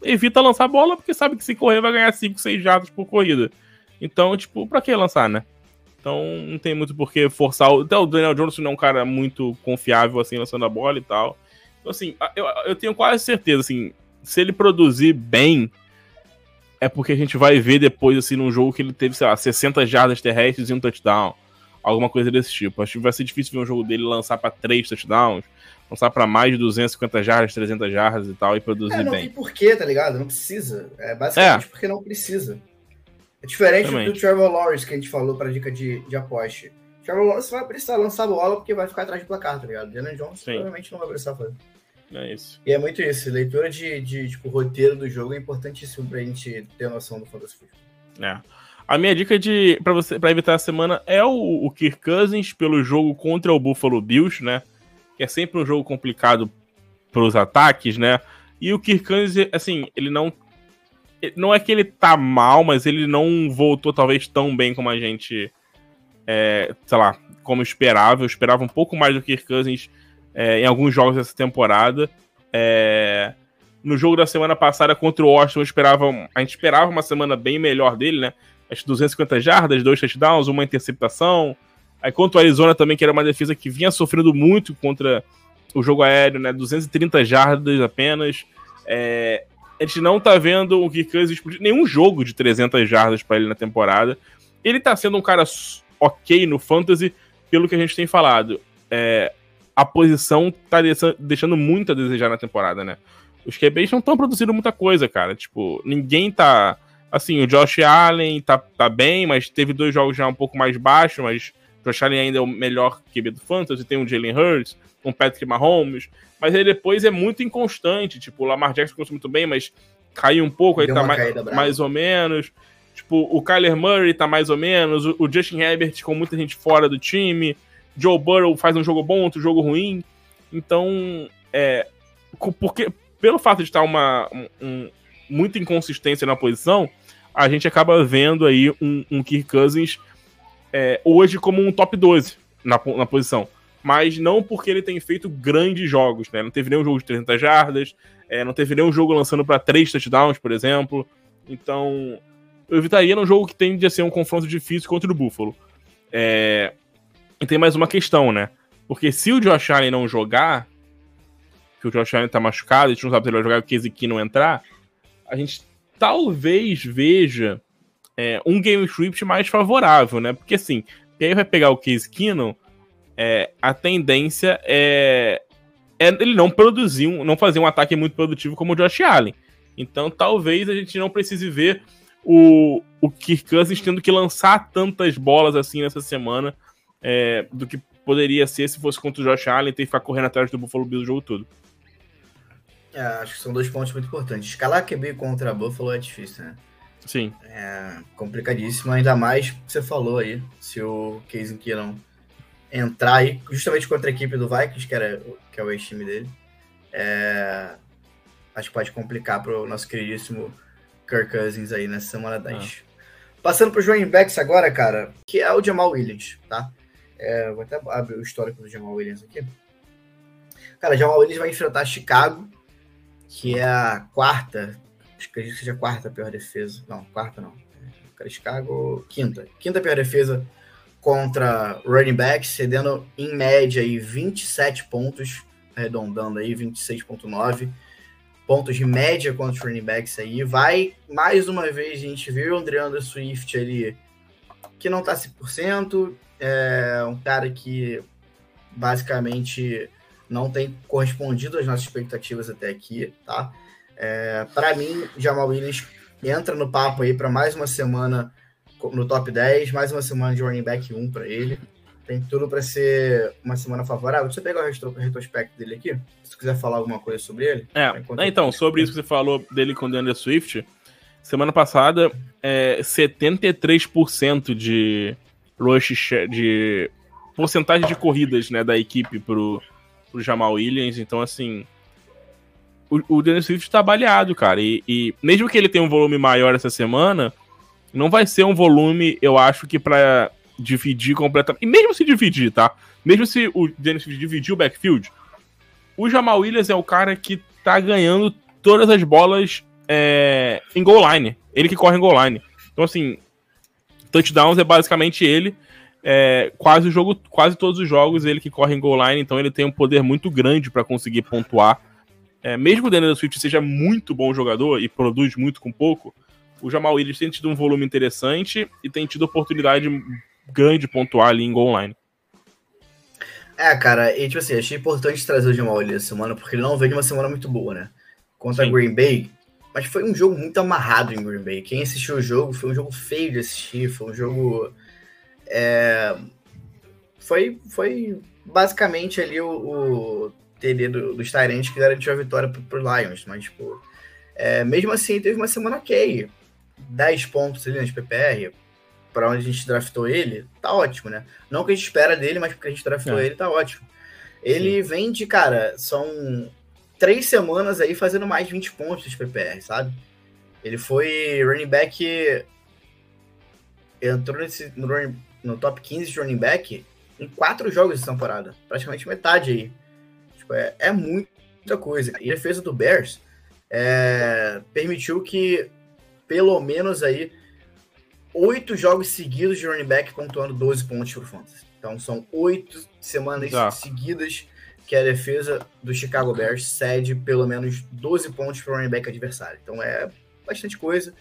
[SPEAKER 2] evita lançar bola, porque sabe que se correr vai ganhar 5, 6 jatos por corrida. Então, tipo, pra que lançar, né? Então não tem muito por que forçar. Até o Daniel Jones não é um cara muito confiável assim lançando a bola e tal. Então, assim, eu, eu tenho quase certeza, assim, se ele produzir bem, é porque a gente vai ver depois, assim, num jogo que ele teve, sei lá, 60 jardas terrestres e um touchdown. Alguma coisa desse tipo. Acho que vai ser difícil ver um jogo dele lançar para três touchdowns, lançar para mais de 250 jardas, 300 jardas e tal, e produzir é,
[SPEAKER 1] não
[SPEAKER 2] bem.
[SPEAKER 1] Não tem porquê, tá ligado? Não precisa. É basicamente é. porque não precisa. É diferente do Trevor Lawrence que a gente falou para dica de, de aposte. Trevor Lawrence vai precisar lançar a bola porque vai ficar atrás do placar, tá ligado? Jalen Jones Sim. provavelmente não vai precisar fazer.
[SPEAKER 2] É isso.
[SPEAKER 1] E é muito isso. Leitura de, de tipo, roteiro do jogo é importantíssimo pra gente ter noção do Fantasy Football.
[SPEAKER 2] É. A minha dica de para você para evitar a semana é o, o Kirk Cousins pelo jogo contra o Buffalo Bills, né? Que é sempre um jogo complicado pros ataques, né? E o Kirk Cousins, assim, ele não não é que ele tá mal, mas ele não voltou talvez tão bem como a gente é, sei lá, como esperava. Eu esperava um pouco mais do Kirk Cousins é, em alguns jogos dessa temporada. É, no jogo da semana passada contra o Washington, esperava, a gente esperava uma semana bem melhor dele, né? Acho 250 jardas, dois touchdowns, uma interceptação. Aí contra o Arizona também, que era uma defesa que vinha sofrendo muito contra o jogo aéreo, né? 230 jardas apenas. É, a gente não tá vendo o Kirk Cousins explodir nenhum jogo de 300 jardas para ele na temporada. Ele tá sendo um cara ok no fantasy, pelo que a gente tem falado. É, a posição tá deixando muito a desejar na temporada, né? Os QBs não estão produzindo muita coisa, cara. Tipo, ninguém tá. Assim, o Josh Allen tá, tá bem, mas teve dois jogos já um pouco mais baixos, mas Josh Allen ainda é o melhor QB do Fantasy. Tem o Jalen Hurts, um Patrick Mahomes, mas ele depois é muito inconstante. Tipo, o Lamar Jackson começou muito bem, mas caiu um pouco, aí tá mais, mais ou menos. Tipo, o Kyler Murray tá mais ou menos, o, o Justin Herbert com muita gente fora do time. Joe Burrow faz um jogo bom, outro jogo ruim. Então, é, porque, pelo fato de estar uma um, muita inconsistência na posição, a gente acaba vendo aí um, um Kirk Cousins é, hoje como um top 12 na, na posição. Mas não porque ele tem feito grandes jogos, né? Não teve nenhum jogo de 300 jardas, é, não teve nenhum jogo lançando para três touchdowns, por exemplo. Então, eu evitaria num jogo que tende a ser um confronto difícil contra o Buffalo. É, e tem mais uma questão, né? Porque se o Josh Allen não jogar, que o Josh Allen tá machucado, a gente não sabe se ele vai jogar o Casey não entrar, a gente talvez veja é, um game script mais favorável, né? Porque assim, quem vai pegar o Case Keenum, é, a tendência é, é, ele não produzir, um, não fazer um ataque muito produtivo como o Josh Allen. Então talvez a gente não precise ver o, o Kirk Cousins tendo que lançar tantas bolas assim nessa semana é, do que poderia ser se fosse contra o Josh Allen ter que ficar correndo atrás do Buffalo Bills o jogo todo.
[SPEAKER 1] É, acho que são dois pontos muito importantes. Escalar QB contra Buffalo é difícil, né?
[SPEAKER 2] Sim.
[SPEAKER 1] É complicadíssimo, ainda mais você falou aí, se o Casey não entrar aí, justamente contra a equipe do Vikings, que, era, que é o ex-time dele, é, acho que pode complicar para o nosso queridíssimo Kirk Cousins aí nessa semana 10. Ah. Passando para os running backs agora, cara, que é o Jamal Williams, tá? É, vou até abrir o histórico do Jamal Williams aqui. Cara, Jamal Williams vai enfrentar Chicago, que é a quarta, acho que seja a quarta pior defesa. Não, quarta não. Cara, Chicago, quinta. Quinta pior defesa contra running backs, cedendo em média aí 27 pontos, arredondando aí 26.9 pontos de média contra os running backs aí. Vai, mais uma vez, a gente viu o Andreando Swift ali, que não tá 100%, é um cara que basicamente não tem correspondido às nossas expectativas até aqui, tá? É, para mim, Jamal Williams entra no papo aí para mais uma semana no top 10, mais uma semana de running back 1 para ele. Tem tudo para ser uma semana favorável. Deixa eu pegar o retrospecto dele aqui, se quiser falar alguma coisa sobre ele.
[SPEAKER 2] É, então, sobre isso que você falou dele com o DeAndre Swift, semana passada, é 73% de rush de porcentagem de corridas né, da equipe pro, pro Jamal Williams. Então, assim, o, o Dennis Swift tá baleado, cara. E, e, mesmo que ele tenha um volume maior essa semana, não vai ser um volume, eu acho que para dividir completamente. E mesmo se dividir, tá? Mesmo se o Dennis dividir o backfield, o Jamal Williams é o cara que tá ganhando todas as bolas é, em goal line. Ele que corre em goal line. Então, assim, touchdowns é basicamente ele. É, quase o jogo, quase todos os jogos ele que corre em goal line, então ele tem um poder muito grande para conseguir pontuar. É, mesmo o Daniel Swift seja muito bom jogador e produz muito com pouco, o Jamal Williams tem tido um volume interessante e tem tido oportunidade grande de pontuar ali em goal line.
[SPEAKER 1] É, cara, e tipo assim, achei importante trazer o Jamal Williams essa semana, porque ele não veio de uma semana muito boa, né? Contra Sim. a Green Bay, mas foi um jogo muito amarrado em Green Bay. Quem assistiu o jogo foi um jogo feio de assistir, foi um jogo. É, foi, foi basicamente ali o, o TD do, dos Tyrants que garantiu a vitória para os Lions, mas tipo, é, mesmo assim teve uma semana ok. 10 pontos ali nas PPR, para onde a gente draftou ele, tá ótimo, né? Não que a gente espera dele, mas porque a gente draftou é. ele, tá ótimo. Ele Sim. vem de, cara, são três semanas aí fazendo mais de 20 pontos de PPR, sabe? Ele foi running back. Entrou nesse, no, running, no top 15 de running back em quatro jogos de temporada. Praticamente metade aí. Tipo, é, é muita coisa. E a defesa do Bears é, permitiu que pelo menos aí oito jogos seguidos de running back pontuando 12 pontos pro Fantasy. Então são oito semanas tá. seguidas que a defesa do Chicago Bears cede pelo menos 12 pontos para o running back adversário. Então é bastante coisa.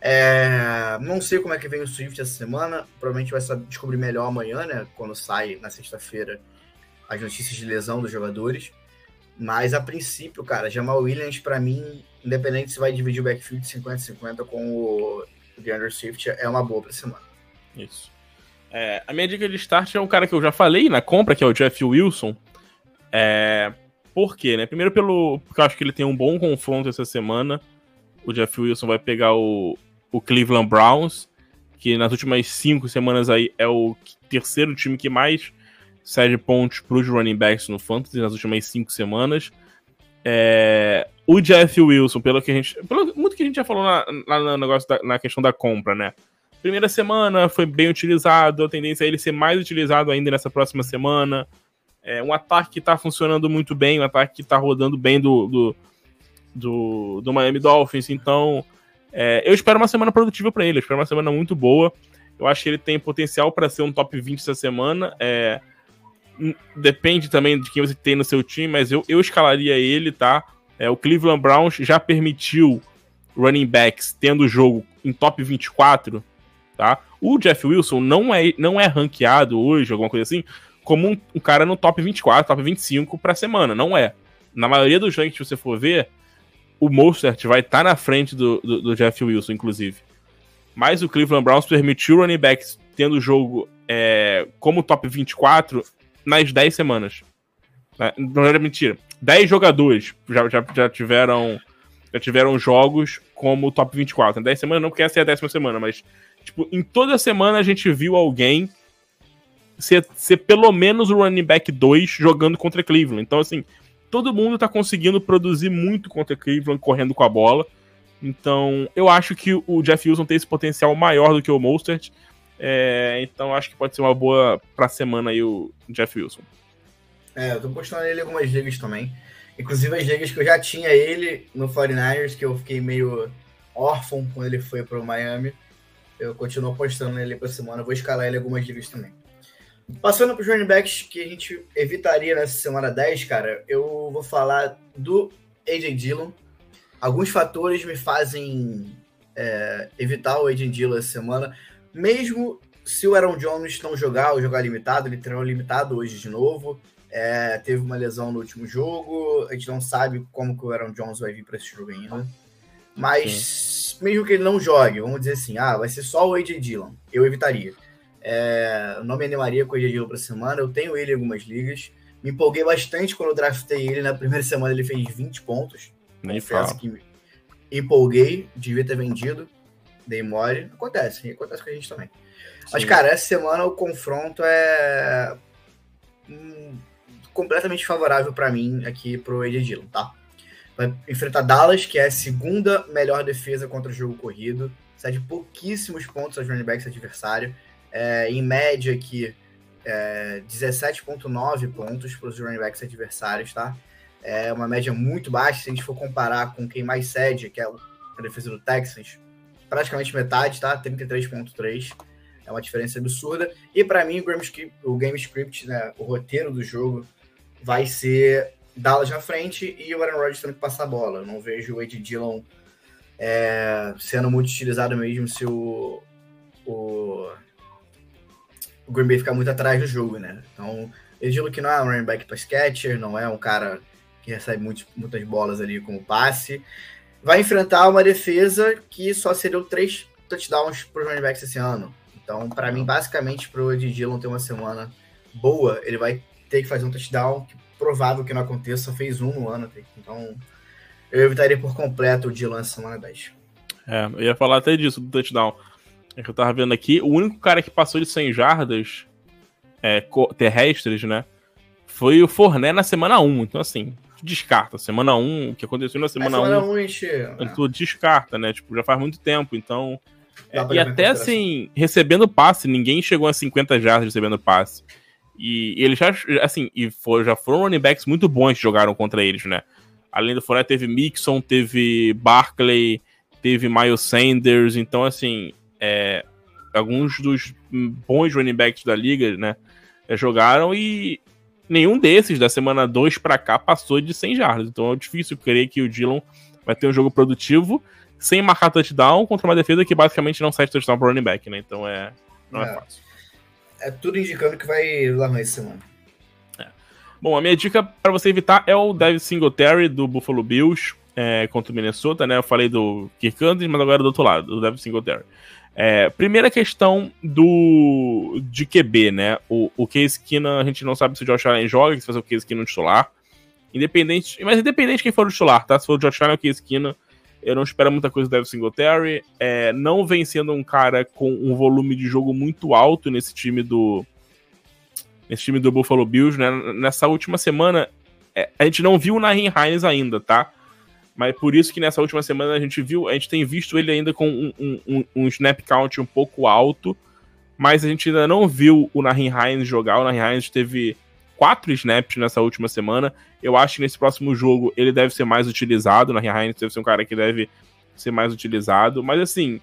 [SPEAKER 1] É, não sei como é que vem o Swift essa semana. Provavelmente vai descobrir melhor amanhã, né? Quando sai na sexta-feira as notícias de lesão dos jogadores. Mas a princípio, cara, Jamal Williams, para mim, independente se vai dividir o backfield 50-50 com o DeAndre Swift, é uma boa pra semana.
[SPEAKER 2] Isso. É, a minha dica de start é um cara que eu já falei na compra, que é o Jeff Wilson. É, por quê, né? Primeiro pelo, porque eu acho que ele tem um bom confronto essa semana. O Jeff Wilson vai pegar o, o Cleveland Browns, que nas últimas cinco semanas aí é o terceiro time que mais cede pontos para os running backs no Fantasy nas últimas cinco semanas. É, o Jeff Wilson, pelo que a gente. Pelo muito que a gente já falou na, no negócio da, na questão da compra, né? Primeira semana foi bem utilizado, a tendência é ele ser mais utilizado ainda nessa próxima semana. É um ataque que está funcionando muito bem, um ataque que está rodando bem do, do, do, do Miami Dolphins. Então, é, eu espero uma semana produtiva para ele, eu espero uma semana muito boa. Eu acho que ele tem potencial para ser um top 20 essa semana. É, depende também de quem você tem no seu time, mas eu, eu escalaria ele, tá? É, o Cleveland Browns já permitiu running backs tendo o jogo em top 24, tá? O Jeff Wilson não é, não é ranqueado hoje, alguma coisa assim, como um, um cara no top 24, top 25 pra semana. Não é. Na maioria dos rankings que você for ver, o Mostert vai estar tá na frente do, do, do, Jeff Wilson, inclusive. Mas o Cleveland Browns permitiu running backs tendo o jogo é, como top 24 nas 10 semanas. Né? Não era mentira. 10 jogadores já, já, já tiveram já tiveram jogos como top 24. Em 10 semanas não, porque essa é a décima semana, mas tipo, em toda semana a gente viu alguém ser, ser pelo menos o running back 2 jogando contra Cleveland. Então, assim, todo mundo tá conseguindo produzir muito contra Cleveland correndo com a bola. Então, eu acho que o Jeff Wilson tem esse potencial maior do que o Mostert. É, então, acho que pode ser uma boa pra semana aí o Jeff Wilson.
[SPEAKER 1] É, eu tô postando ele algumas ligas também. Inclusive as ligas que eu já tinha ele no 49ers, que eu fiquei meio órfão quando ele foi pro Miami. Eu continuo postando ele pra semana. Vou escalar ele algumas ligas também. Passando para os running backs que a gente evitaria nessa semana 10, cara, eu vou falar do AJ Dillon. Alguns fatores me fazem é, evitar o AJ Dillon essa semana, mesmo se o Aaron Jones não jogar ou jogar limitado, ele treinou limitado hoje de novo. É, teve uma lesão no último jogo, a gente não sabe como que o Aaron Jones vai vir para esse jogo ainda. Mas, Sim. mesmo que ele não jogue, vamos dizer assim, ah, vai ser só o AJ Dillon, eu evitaria. É, não me animaria com o Edil para semana. Eu tenho ele em algumas ligas. Me empolguei bastante quando eu draftei ele. Na primeira [LAUGHS] semana ele fez 20 pontos.
[SPEAKER 2] Nem fala. que
[SPEAKER 1] empolguei, devia ter vendido. Dei mole. Acontece, acontece com a gente também. Sim. Mas, cara, essa semana o confronto é hum, completamente favorável para mim aqui pro Ed Dillon, tá? Vai enfrentar Dallas, que é a segunda melhor defesa contra o jogo corrido. Cede pouquíssimos pontos aos running backs adversário é, em média aqui, é, 17,9 pontos para os running backs adversários, tá? É uma média muito baixa se a gente for comparar com quem mais cede, que é a defesa do Texans, praticamente metade, tá? 33,3. É uma diferença absurda. E para mim, o game, script, o game script, né, o roteiro do jogo, vai ser Dallas na frente e o Aaron Rodgers tendo que passar a bola. Eu não vejo o Ed Dillon é, sendo muito utilizado mesmo se o, o o Green Bay ficar muito atrás do jogo, né? Então, eu digo que não é um running back pass catcher, não é um cara que recebe muitos, muitas bolas ali como passe. Vai enfrentar uma defesa que só seriam três touchdowns para os running backs esse ano. Então, para mim, basicamente, para o Ed Dillon ter uma semana boa, ele vai ter que fazer um touchdown, que provável que não aconteça, só fez um no ano. Então, eu evitaria por completo o Dillon essa semana 10.
[SPEAKER 2] É, eu ia falar até disso, do touchdown. É que eu tava vendo aqui, o único cara que passou de 100 jardas é, terrestres, né? Foi o Forné na semana 1. Então, assim, descarta. Semana 1, o que aconteceu na semana, é, semana 1. 1 enche, tu descarta, né? Tipo, já faz muito tempo, então. É, e até assim, recebendo passe, ninguém chegou a 50 jardas recebendo passe. E, e eles já, assim, e for, já foram running backs muito bons que jogaram contra eles, né? Além do Forné, teve Mixon, teve Barkley, teve Miles Sanders, então, assim, é, alguns dos bons running backs da liga, né? é, jogaram e nenhum desses da semana 2 para cá passou de 100 jardas. Então é difícil crer que o Dillon vai ter um jogo produtivo sem marcar touchdown contra uma defesa que basicamente não sai touchdown pro running back, né? Então é não é, é fácil.
[SPEAKER 1] É tudo indicando que vai lá mais semana.
[SPEAKER 2] É. Bom, a minha dica para você evitar é o David Singletary do Buffalo Bills é, contra o Minnesota, né? Eu falei do Kirk Cousins, mas agora do outro lado, do David Singletary. É, primeira questão do de QB, né? O, o Case Keenum, a gente não sabe se o Josh Allen joga, se faz o Case Keenum titular. Independente, mas independente de quem for o titular, tá? Se for o Josh Allen ou o Case Keenum, eu não espero muita coisa do Devin Singletary. É, não vem sendo um cara com um volume de jogo muito alto nesse time do nesse time do Buffalo Bills, né? Nessa última semana, é, a gente não viu o Nahin Hines ainda, tá? Mas por isso que nessa última semana a gente viu, a gente tem visto ele ainda com um, um, um snap count um pouco alto, mas a gente ainda não viu o Nahin Hines jogar. O Nahin Hines teve quatro snaps nessa última semana. Eu acho que nesse próximo jogo ele deve ser mais utilizado. O Nahin Hines deve ser um cara que deve ser mais utilizado. Mas assim,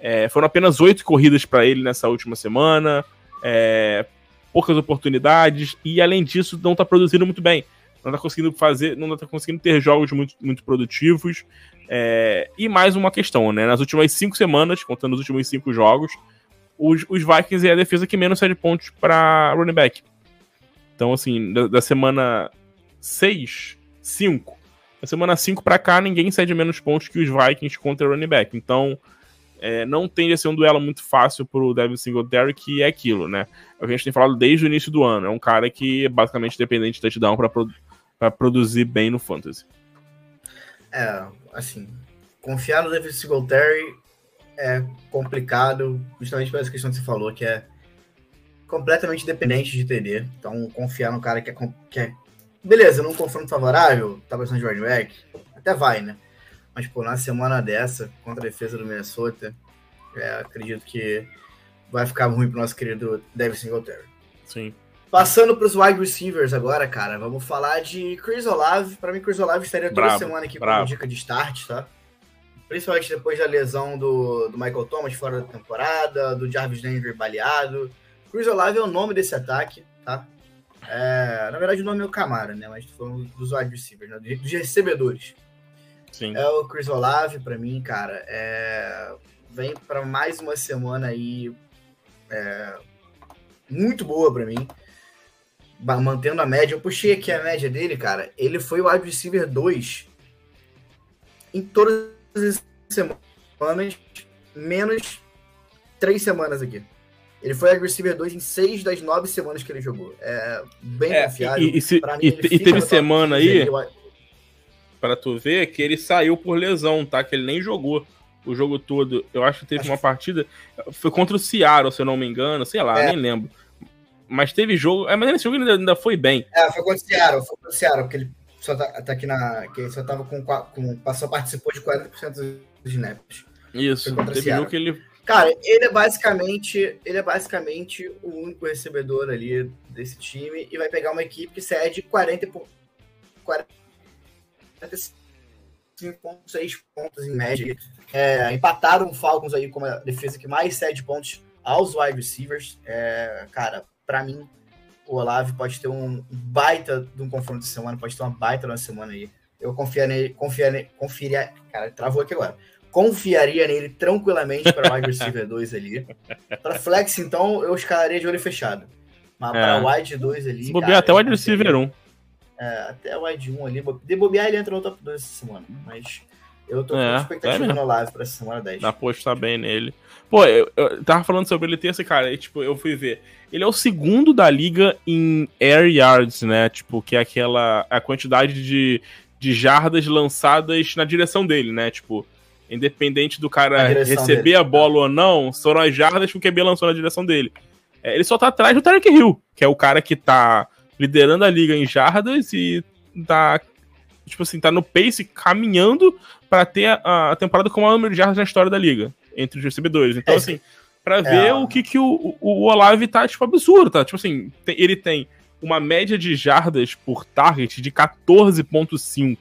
[SPEAKER 2] é, foram apenas oito corridas para ele nessa última semana, é, poucas oportunidades, e além disso, não está produzindo muito bem não tá conseguindo fazer, não tá conseguindo ter jogos muito, muito produtivos. É, e mais uma questão, né? Nas últimas cinco semanas, contando os últimos cinco jogos, os, os Vikings é a defesa que menos cede pontos para running back. Então, assim, da, da semana 6, 5. Da semana 5 para cá, ninguém cede menos pontos que os Vikings contra running back. Então, é, não tende a ser um duelo muito fácil pro Devin Singletary, que é aquilo, né? É o a gente tem falado desde o início do ano. É um cara que é basicamente dependente de touchdown para para produzir bem no Fantasy.
[SPEAKER 1] É, assim, confiar no David Singletary é complicado, justamente por essa questão que você falou, que é completamente dependente de TD. Então, confiar no cara que é, que é beleza, num confronto favorável, tá precisando de running back, até vai, né? Mas, pô, na semana dessa, contra a defesa do Minnesota, é, acredito que vai ficar ruim pro nosso querido David Singletary.
[SPEAKER 2] Sim.
[SPEAKER 1] Passando para os wide receivers agora, cara, vamos falar de Chris Olave. Para mim, Chris Olave estaria toda bravo, semana aqui bravo. com dica de start, tá? Principalmente depois da lesão do, do Michael Thomas fora da temporada, do Jarvis Denver baleado. Chris Olave é o nome desse ataque, tá? É, na verdade, o nome é o Camara, né? Mas falando dos wide receivers, né? dos recebedores.
[SPEAKER 2] Sim.
[SPEAKER 1] É o Chris Olave, para mim, cara. É... Vem para mais uma semana aí é... muito boa para mim mantendo a média. Eu puxei aqui a média dele, cara. Ele foi o wide receiver 2 em todas as semanas, menos três semanas aqui. Ele foi wide receiver 2 em seis das nove semanas que ele jogou. É bem é, confiável.
[SPEAKER 2] E, e, se, mim, e, e teve semana aí, para tu ver, que ele saiu por lesão, tá? Que ele nem jogou o jogo todo. Eu acho que teve acho uma partida. Foi contra o Seattle, se eu não me engano. Sei lá, é. nem lembro mas teve jogo. É, mas nesse jogo ele ainda, foi bem.
[SPEAKER 1] É, foi contra o Seattle, foi contra o Seattle, porque ele só tá, tá aqui na. Que ele só tava com. com passou, participou de 40% dos snaps.
[SPEAKER 2] Isso, teve jogo que ele.
[SPEAKER 1] Cara, ele é basicamente. Ele é basicamente o único recebedor ali desse time e vai pegar uma equipe que cede 40 por. 45,6 pontos em média. É, empataram o Falcons aí como a defesa que mais cede pontos aos wide receivers. É, cara, para mim, o Olave pode ter um baita de um confronto de semana, pode ter uma baita na semana aí. Eu confiaria nele, confiaria, confiaria, cara, travou aqui agora. Confiaria nele tranquilamente para wide receiver [LAUGHS] 2 ali. Para flex, então, eu escalaria de olho fechado. Mas é. para wide 2 ali.
[SPEAKER 2] Se bobear até wide receiver 1.
[SPEAKER 1] É, até wide 1 ali. De bobear, ele entra no top 2 essa semana. Mas eu tô com é, expectativa é no Olave essa semana 10.
[SPEAKER 2] Dá pra apostar bem nele. Pô, eu, eu tava falando sobre ele ter esse cara, e, tipo, eu fui ver. Ele é o segundo da liga em air yards, né? Tipo, que é aquela a quantidade de, de jardas lançadas na direção dele, né? Tipo, independente do cara receber dele. a bola ou não, foram as jardas que o QB lançou na direção dele. É, ele só tá atrás do Tarek Hill, que é o cara que tá liderando a liga em jardas e tá, tipo assim, tá no pace caminhando para ter a, a temporada com o maior número de jardas na história da liga entre os recebedores. Então, é, assim, para é. ver o que, que o, o, Olave tá, tipo, absurdo, tá? Tipo assim, tem, ele tem uma média de jardas por target de 14.5.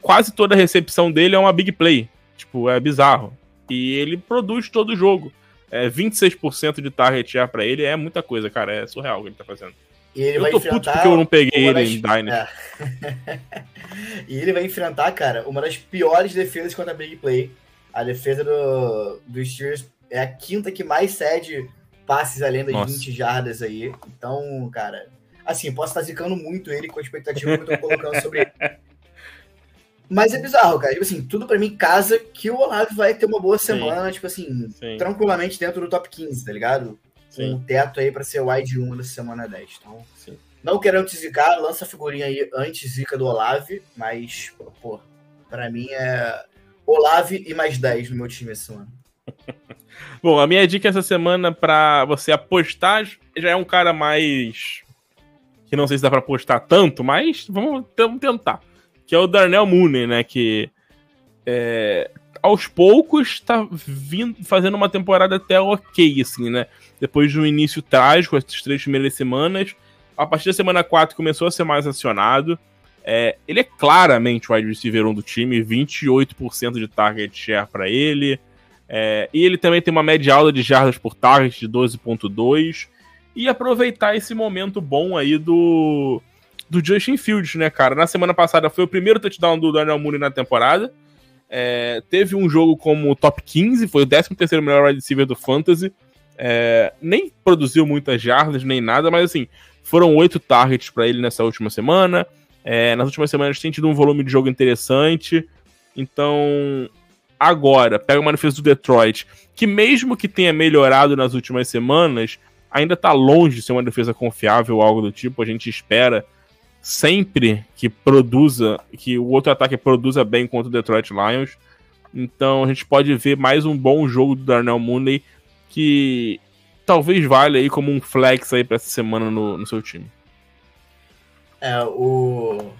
[SPEAKER 2] Quase toda a recepção dele é uma big play. Tipo, é bizarro. E ele produz todo o jogo. é, 26% de target share pra ele é muita coisa, cara. É surreal o que ele tá fazendo.
[SPEAKER 1] E ele
[SPEAKER 2] eu
[SPEAKER 1] vai
[SPEAKER 2] tô
[SPEAKER 1] enfrentar
[SPEAKER 2] puto porque eu não peguei ele em Dynasty.
[SPEAKER 1] É. [LAUGHS] e ele vai enfrentar, cara, uma das piores defesas contra a Big Play. A defesa do, dos Steelers é a quinta que mais cede passes além das
[SPEAKER 2] Nossa.
[SPEAKER 1] 20 jardas aí. Então, cara, assim, posso estar zicando muito ele com a expectativa que eu tô colocando sobre ele. [LAUGHS] Mas é bizarro, cara. Tipo assim, tudo pra mim casa que o Olave vai ter uma boa semana, tipo assim,
[SPEAKER 2] Sim,
[SPEAKER 1] tranquilamente dentro do top 15, tá ligado? Um teto aí pra ser wide 1 dessa semana 10. Então,
[SPEAKER 2] sim.
[SPEAKER 1] não querendo te zicar, lança a figurinha aí antes zica do Olave, mas, pô, pra mim é Olave e mais 10 no meu time essa semana. [LAUGHS]
[SPEAKER 2] Bom, a minha dica essa semana pra você apostar já é um cara mais. Que não sei se dá pra apostar tanto, mas vamos, vamos tentar. Que é o Darnell Mooney, né? Que é, aos poucos tá vindo, fazendo uma temporada até ok, assim, né? Depois de um início trágico, essas três primeiras semanas. A partir da semana 4 começou a ser mais acionado. É, ele é claramente o wide receiver 1 do time, 28% de target share pra ele. É, e ele também tem uma média alta de jardas por target de 12.2. E aproveitar esse momento bom aí do, do Justin Fields, né, cara? Na semana passada foi o primeiro touchdown do Daniel Mooney na temporada. É, teve um jogo como top 15, foi o 13º melhor wide receiver do Fantasy. É, nem produziu muitas jardas, nem nada, mas assim, foram oito targets para ele nessa última semana. É, nas últimas semanas tem tido um volume de jogo interessante. Então, agora, pega uma defesa do Detroit, que mesmo que tenha melhorado nas últimas semanas, ainda tá longe de ser uma defesa confiável ou algo do tipo. A gente espera sempre que produza, que o outro ataque produza bem contra o Detroit Lions. Então a gente pode ver mais um bom jogo do Darnell Mooney que talvez valha aí como um flex aí para essa semana no, no seu time.
[SPEAKER 1] É, o.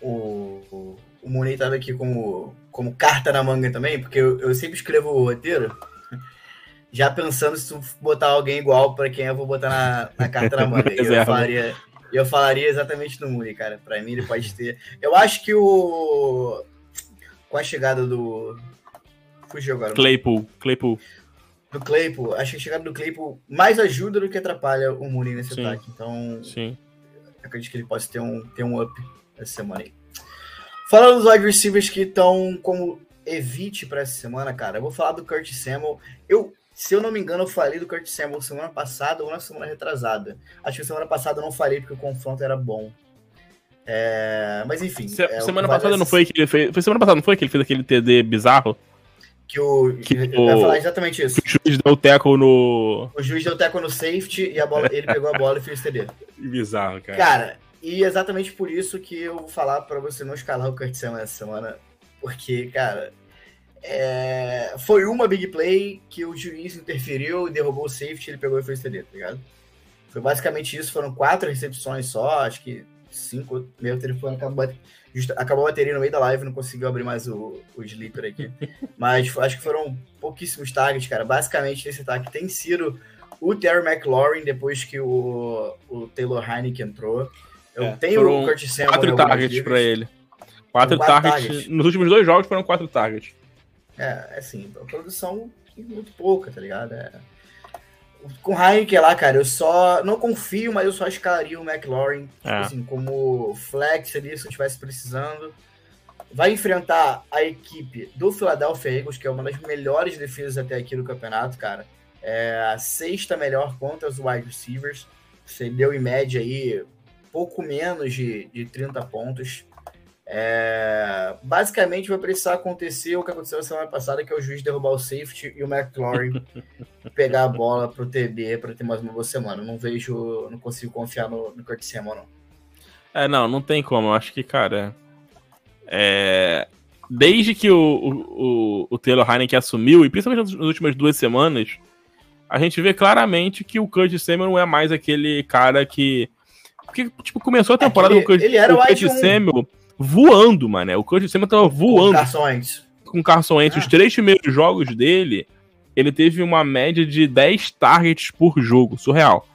[SPEAKER 1] O. O, Mooney tava aqui como, como carta na manga também, porque eu, eu sempre escrevo o roteiro [LAUGHS] já pensando se tu botar alguém igual pra quem eu vou botar na, na carta na manga. [LAUGHS] E eu falaria, eu falaria exatamente do Mooney, cara. Pra mim ele pode ter. Eu acho que o. Com a chegada do. Fugiu agora.
[SPEAKER 2] Claypool, Claypool.
[SPEAKER 1] Do Claypool, acho que a chegada do Claypool mais ajuda do que atrapalha o Mooney nesse
[SPEAKER 2] Sim.
[SPEAKER 1] ataque. Então,
[SPEAKER 2] Sim.
[SPEAKER 1] acredito que ele possa ter um, ter um up essa semana aí. Falando dos wide receivers que estão como evite para essa semana, cara, eu vou falar do Kurt Samuel. Eu, se eu não me engano, eu falei do Kurt Samuel semana passada ou na semana retrasada. Acho que semana passada eu não falei porque o confronto era bom. É, mas enfim.
[SPEAKER 2] Se-
[SPEAKER 1] é,
[SPEAKER 2] semana
[SPEAKER 1] vale
[SPEAKER 2] passada não
[SPEAKER 1] essa-
[SPEAKER 2] foi que ele fez. Foi semana passada, não foi que ele fez aquele TD bizarro?
[SPEAKER 1] Que o.
[SPEAKER 2] que
[SPEAKER 1] eu
[SPEAKER 2] o-
[SPEAKER 1] ia falar exatamente isso.
[SPEAKER 2] Que o juiz deu o tackle no.
[SPEAKER 1] O juiz deu teco no safety e a bola, ele pegou a bola e fez TD. [LAUGHS]
[SPEAKER 2] Bizarro, cara.
[SPEAKER 1] Cara, e exatamente por isso que eu vou falar pra você não escalar o Kurt Samuel essa semana. Porque, cara, é, foi uma big play que o juiz interferiu e derrubou o safety, ele pegou e fez TD, tá ligado? Foi basicamente isso, foram quatro recepções só, acho que cinco, meu telefone acabou, acabou a bateria no meio da live, não conseguiu abrir mais o, o sleeper aqui. [LAUGHS] Mas acho que foram pouquíssimos targets, cara. Basicamente, esse ataque tem sido o Terry McLaurin depois que o, o Taylor Heineken entrou. Eu
[SPEAKER 2] É,
[SPEAKER 1] tenho o Kurt Samuel
[SPEAKER 2] Quatro targets pra ele. Quatro,
[SPEAKER 1] Quatro
[SPEAKER 2] targets.
[SPEAKER 1] targets.
[SPEAKER 2] Nos últimos dois jogos foram quatro targets.
[SPEAKER 1] É, assim, a produção muito pouca, tá ligado? É. Com o Heineken lá, cara, eu só não confio, mas eu só escalaria o McLaurin, tipo
[SPEAKER 2] É.
[SPEAKER 1] assim, como flex ali, se eu estivesse precisando. Vai enfrentar a equipe do Philadelphia Eagles, que é uma das melhores defesas até aqui do campeonato, cara. É a sexta melhor contra os wide receivers. Você deu em média aí pouco menos de, de 30 pontos. É, basicamente vai precisar acontecer o que aconteceu na semana passada, que é o juiz derrubar o safety e o McLaurin [LAUGHS] pegar a bola pro TD para ter mais uma boa semana. Não vejo, não consigo confiar no, no Kurt Samuel, não.
[SPEAKER 2] É, não, não tem como. Eu acho que, cara. É. Desde que o, o, o, o Taylor Heineken assumiu, e principalmente nas últimas duas semanas, a gente vê claramente que o Kurt Samuel não é mais aquele cara que. Porque, tipo, começou a temporada
[SPEAKER 1] ele-
[SPEAKER 2] com o Kurt,
[SPEAKER 1] ele era
[SPEAKER 2] o Kurt
[SPEAKER 1] wide um.
[SPEAKER 2] Voando, mano. O Kurt Samuel tava voando
[SPEAKER 1] Carson Wentz.
[SPEAKER 2] com o Carson Wentz.
[SPEAKER 1] Ah.
[SPEAKER 2] Os três primeiros jogos dele, ele teve uma média de 10 targets por jogo, surreal.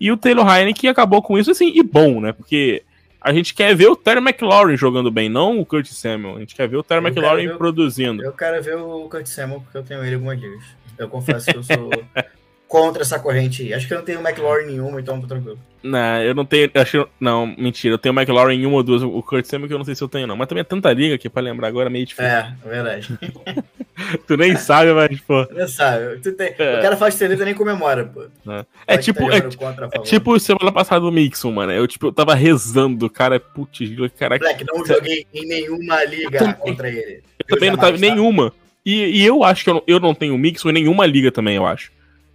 [SPEAKER 2] E o Taylor Heineken acabou com isso, assim, e bom, né? Porque a gente quer ver o Terry McLaurin jogando bem, não o Kurt Samuel. A gente quer ver o Terry
[SPEAKER 1] Eu
[SPEAKER 2] McLaurin
[SPEAKER 1] ver
[SPEAKER 2] produzindo.
[SPEAKER 1] Eu quero ver o Kurt Samuel porque eu tenho ele algumas ligas. Eu confesso que eu sou [LAUGHS] contra essa corrente aí. Acho que eu não tenho McLaurin nenhuma, então tô tranquilo.
[SPEAKER 2] Não, eu não tenho. Acho, não, mentira. Eu tenho McLaurin em uma ou duas. O Kurt Samuel que eu não sei se eu tenho, não. Mas também é tanta liga que pra lembrar agora é meio difícil.
[SPEAKER 1] É, é verdade. [LAUGHS]
[SPEAKER 2] tu nem sabe, mas, pô.
[SPEAKER 1] Não sabe. Tu tem... É. O cara faz TD e nem comemora, pô.
[SPEAKER 2] É, é tipo. É, é tipo semana passada o Mixon, mano. Eu, tipo, eu tava rezando, cara. Putz, cara.
[SPEAKER 1] Moleque, não joguei em nenhuma liga contra ele.
[SPEAKER 2] Eu, eu também não tava em nenhuma. E, e, eu acho que eu não, eu não tenho Mixon em nenhuma liga também, eu acho.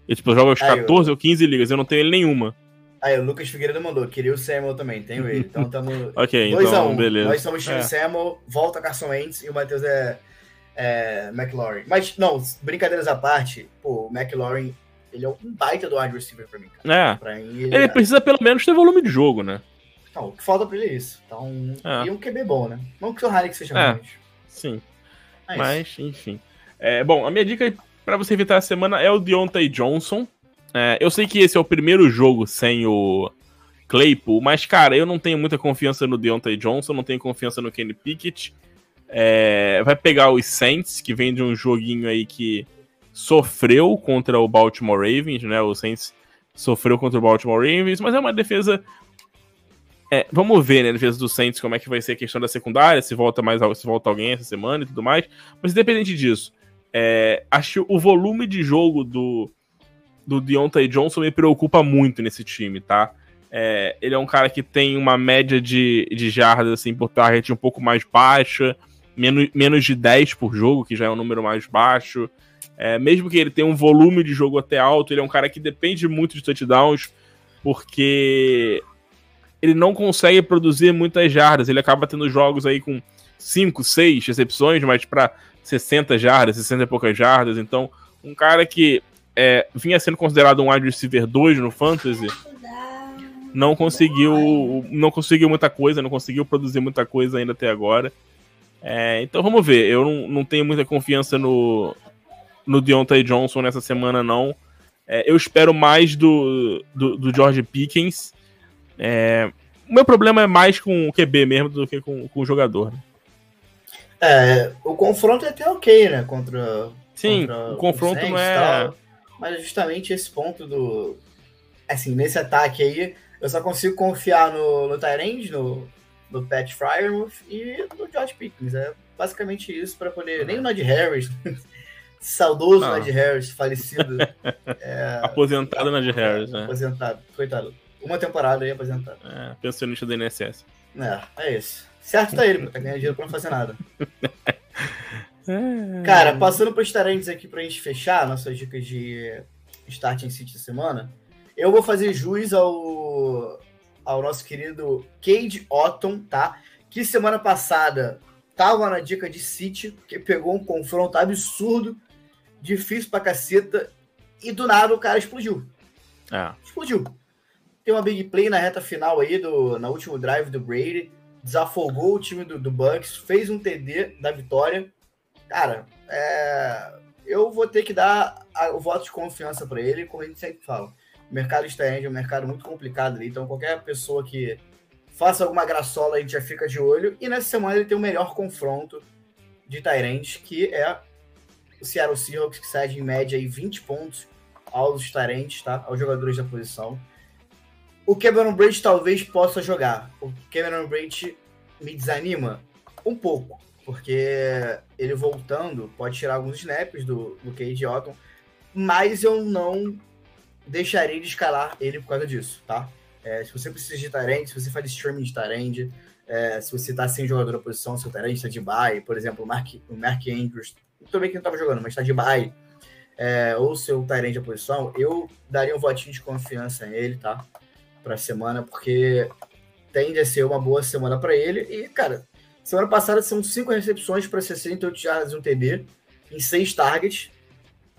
[SPEAKER 2] Eu, tipo, eu jogo aos 14 ou 15 ligas, eu não tenho ele nenhuma.
[SPEAKER 1] Aí, o Lucas Figueiredo mandou, queria o Samuel também, tenho ele. Então [LAUGHS] estamos.
[SPEAKER 2] ok, então, um. beleza.
[SPEAKER 1] Nós somos time é. Samuel, volta Carson Wentz e o Matheus é, é McLaurin. Mas, não, brincadeiras à parte, pô, o McLaurin, ele é um baita do wide receiver pra mim,
[SPEAKER 2] cara. É. Pra mim, ele, ele é... precisa pelo menos ter volume de jogo, né?
[SPEAKER 1] Então, o que falta pra ele é isso. Então, é. e um QB bom, né? Não que o Harry seja é.
[SPEAKER 2] Sim. É Mas, enfim. É, bom, a minha dica para você evitar a semana é o Deontay Johnson. É, eu sei que esse é o primeiro jogo sem o Claypool, mas, cara, eu não tenho muita confiança no Deontay Johnson, não tenho confiança no Kenny Pickett. É, vai pegar os Saints, que vem de um joguinho aí que sofreu contra o Baltimore Ravens, né? O Saints sofreu contra o Baltimore Ravens, mas é uma defesa. É, vamos ver, né, a defesa do Saints, como é que vai ser a questão da secundária, se volta mais se volta alguém essa semana e tudo mais. Mas independente disso, é, acho o volume de jogo do, do Deontay Johnson me preocupa muito nesse time, tá? É, ele é um cara que tem uma média de, de jardas assim, por target um pouco mais baixa, menos, menos de 10 por jogo, que já é um número mais baixo. É, mesmo que ele tenha um volume de jogo até alto, ele é um cara que depende muito de touchdowns, porque ele não consegue produzir muitas jardas. Ele acaba tendo jogos aí com 5, 6 recepções, mas para 60 jardas, 60 e poucas jardas. Então, um cara que é, vinha sendo considerado um wide receiver 2 no Fantasy, não conseguiu, não conseguiu muita coisa, não conseguiu produzir muita coisa ainda até agora. É, então vamos ver. Eu não, não tenho muita confiança no, no Deontay Johnson nessa semana, não. É, eu espero mais do, do, do George Pickens. É, o meu problema é mais com o QB mesmo do que com, com o jogador. Né?
[SPEAKER 1] É, o confronto é até ok, né? Contra.
[SPEAKER 2] Sim,
[SPEAKER 1] contra
[SPEAKER 2] o confronto não é. Tal,
[SPEAKER 1] mas justamente esse ponto do. Assim, nesse ataque aí, eu só consigo confiar no, no Tyrande, no, no Pat Fryermuth e no George Pickens. É basicamente isso para poder. Nem o Nod Harris. [LAUGHS] Saudoso ah. Nod Harris, falecido. [LAUGHS]
[SPEAKER 2] é... Aposentado Nod Harris, né?
[SPEAKER 1] Aposentado, coitado. Uma temporada aí aposentado.
[SPEAKER 2] É, pensionista do INSS.
[SPEAKER 1] É, é isso. Certo tá ele, porque tá ganhando dinheiro pra não fazer nada. [LAUGHS] Cara, passando para os talentos aqui pra gente fechar nossas dicas de Starting City da semana, eu vou fazer jus ao, ao nosso querido Cade Otton, tá? Que semana passada tava na dica de City, que pegou um confronto absurdo, difícil pra caceta, e do nada o cara explodiu.
[SPEAKER 2] É.
[SPEAKER 1] Explodiu. Tem uma big play na reta final aí, do, na último drive do Brady desafogou o time do, do Bucks, fez um TD da vitória. Cara, é, eu vou ter que dar a, o voto de confiança para ele, como a gente sempre fala. O mercado externo é um mercado muito complicado ali, então qualquer pessoa que faça alguma graçola a gente já fica de olho. E nessa semana ele tem o melhor confronto de Tyrants, que é o Seattle Seahawks, que cede em média aí 20 pontos aos Tyrants, tá? Aos jogadores da posição. O Cameron Braid talvez possa jogar. O Cameron Braid me desanima um pouco, porque ele voltando pode tirar alguns snaps do, do Cade Otton, mas eu não deixarei de escalar ele por causa disso, tá? É, se você precisa de Tyrande, se você faz streaming de Tyrande, é, se você tá sem jogador na posição, seu Tyrande está de bye, por exemplo, o Mark, o Mark Andrews, também que não estava jogando, mas está de bye, é, ou seu Tyrande na posição, eu daria um votinho de confiança nele, tá? Para a semana, porque tende a ser uma boa semana para ele. E, cara, semana passada são cinco recepções para 68 jardas e um TD, em seis targets,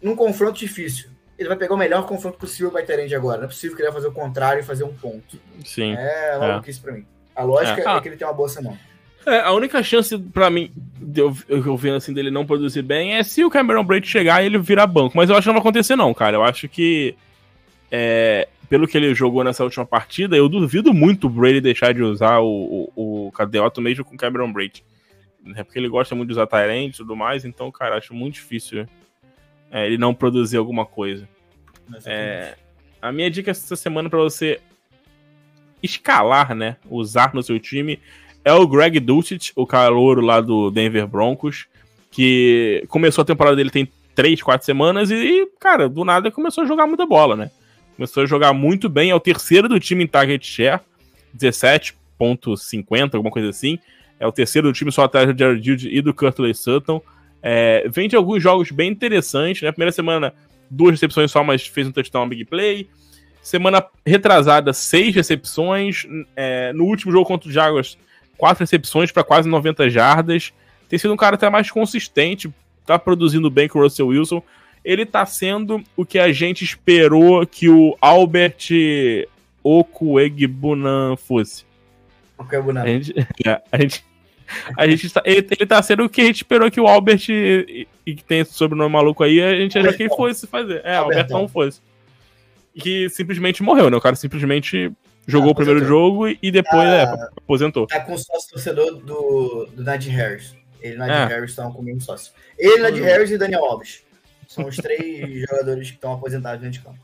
[SPEAKER 1] num confronto difícil. Ele vai pegar o melhor confronto possível para Tyrande agora. Não é possível que ele vai fazer o contrário e fazer um ponto.
[SPEAKER 2] Sim.
[SPEAKER 1] É maluquice é. para mim. A lógica é. é. que ele tem uma boa semana.
[SPEAKER 2] É, a única chance para mim, de eu, eu vendo assim dele não produzir bem, é se o Cameron Braid chegar e ele virar banco. Mas eu acho que não vai acontecer, não, cara. Eu acho que é, pelo que ele jogou nessa última partida, eu duvido muito o Brady deixar de usar o, o, o Cadeoto mesmo com o Cameron Brady. É porque ele gosta muito de usar Tyrant e tudo mais, então, cara, acho muito difícil é, ele não produzir alguma coisa. É, a minha dica essa semana para você escalar, né, usar no seu time é o Greg Dulcich, o calouro lá do Denver Broncos, que começou a temporada dele tem 3, 4 semanas e, cara, do nada começou a jogar muita bola, né? Começou a jogar muito bem, é o terceiro do time em target share, 17.50, alguma coisa assim. É o terceiro do time só atrás do Jared Judy e do Curtley Sutton. É, vem de alguns jogos bem interessantes, né? Primeira semana, duas recepções só, mas fez um touchdown big play. Semana retrasada, seis recepções. É, no último jogo contra o Jaguars, quatro recepções para quase 90 jardas. Tem sido um cara até mais consistente, tá produzindo bem com o Russell Wilson. Ele tá sendo o que a gente esperou que o Albert Okuegbunan fosse.
[SPEAKER 1] Okuegbunan.
[SPEAKER 2] A gente, é, a gente, a gente tá, ele, ele tá sendo o que a gente esperou que o Albert, e, e que tem esse sobrenome maluco aí, a gente achou que ele fosse fazer. É, Albertão, Albertão fosse. Que simplesmente morreu, né? O cara simplesmente jogou ah, o primeiro jogo e depois
[SPEAKER 1] tá,
[SPEAKER 2] é, aposentou.
[SPEAKER 1] Tá com sócio torcedor do, do Najee Harris. Ele e Najee é. Harris estão com o mesmo sócio. Ele, Najee uhum. Harris e Daniel Alves. São os três jogadores que estão aposentados dentro de campo.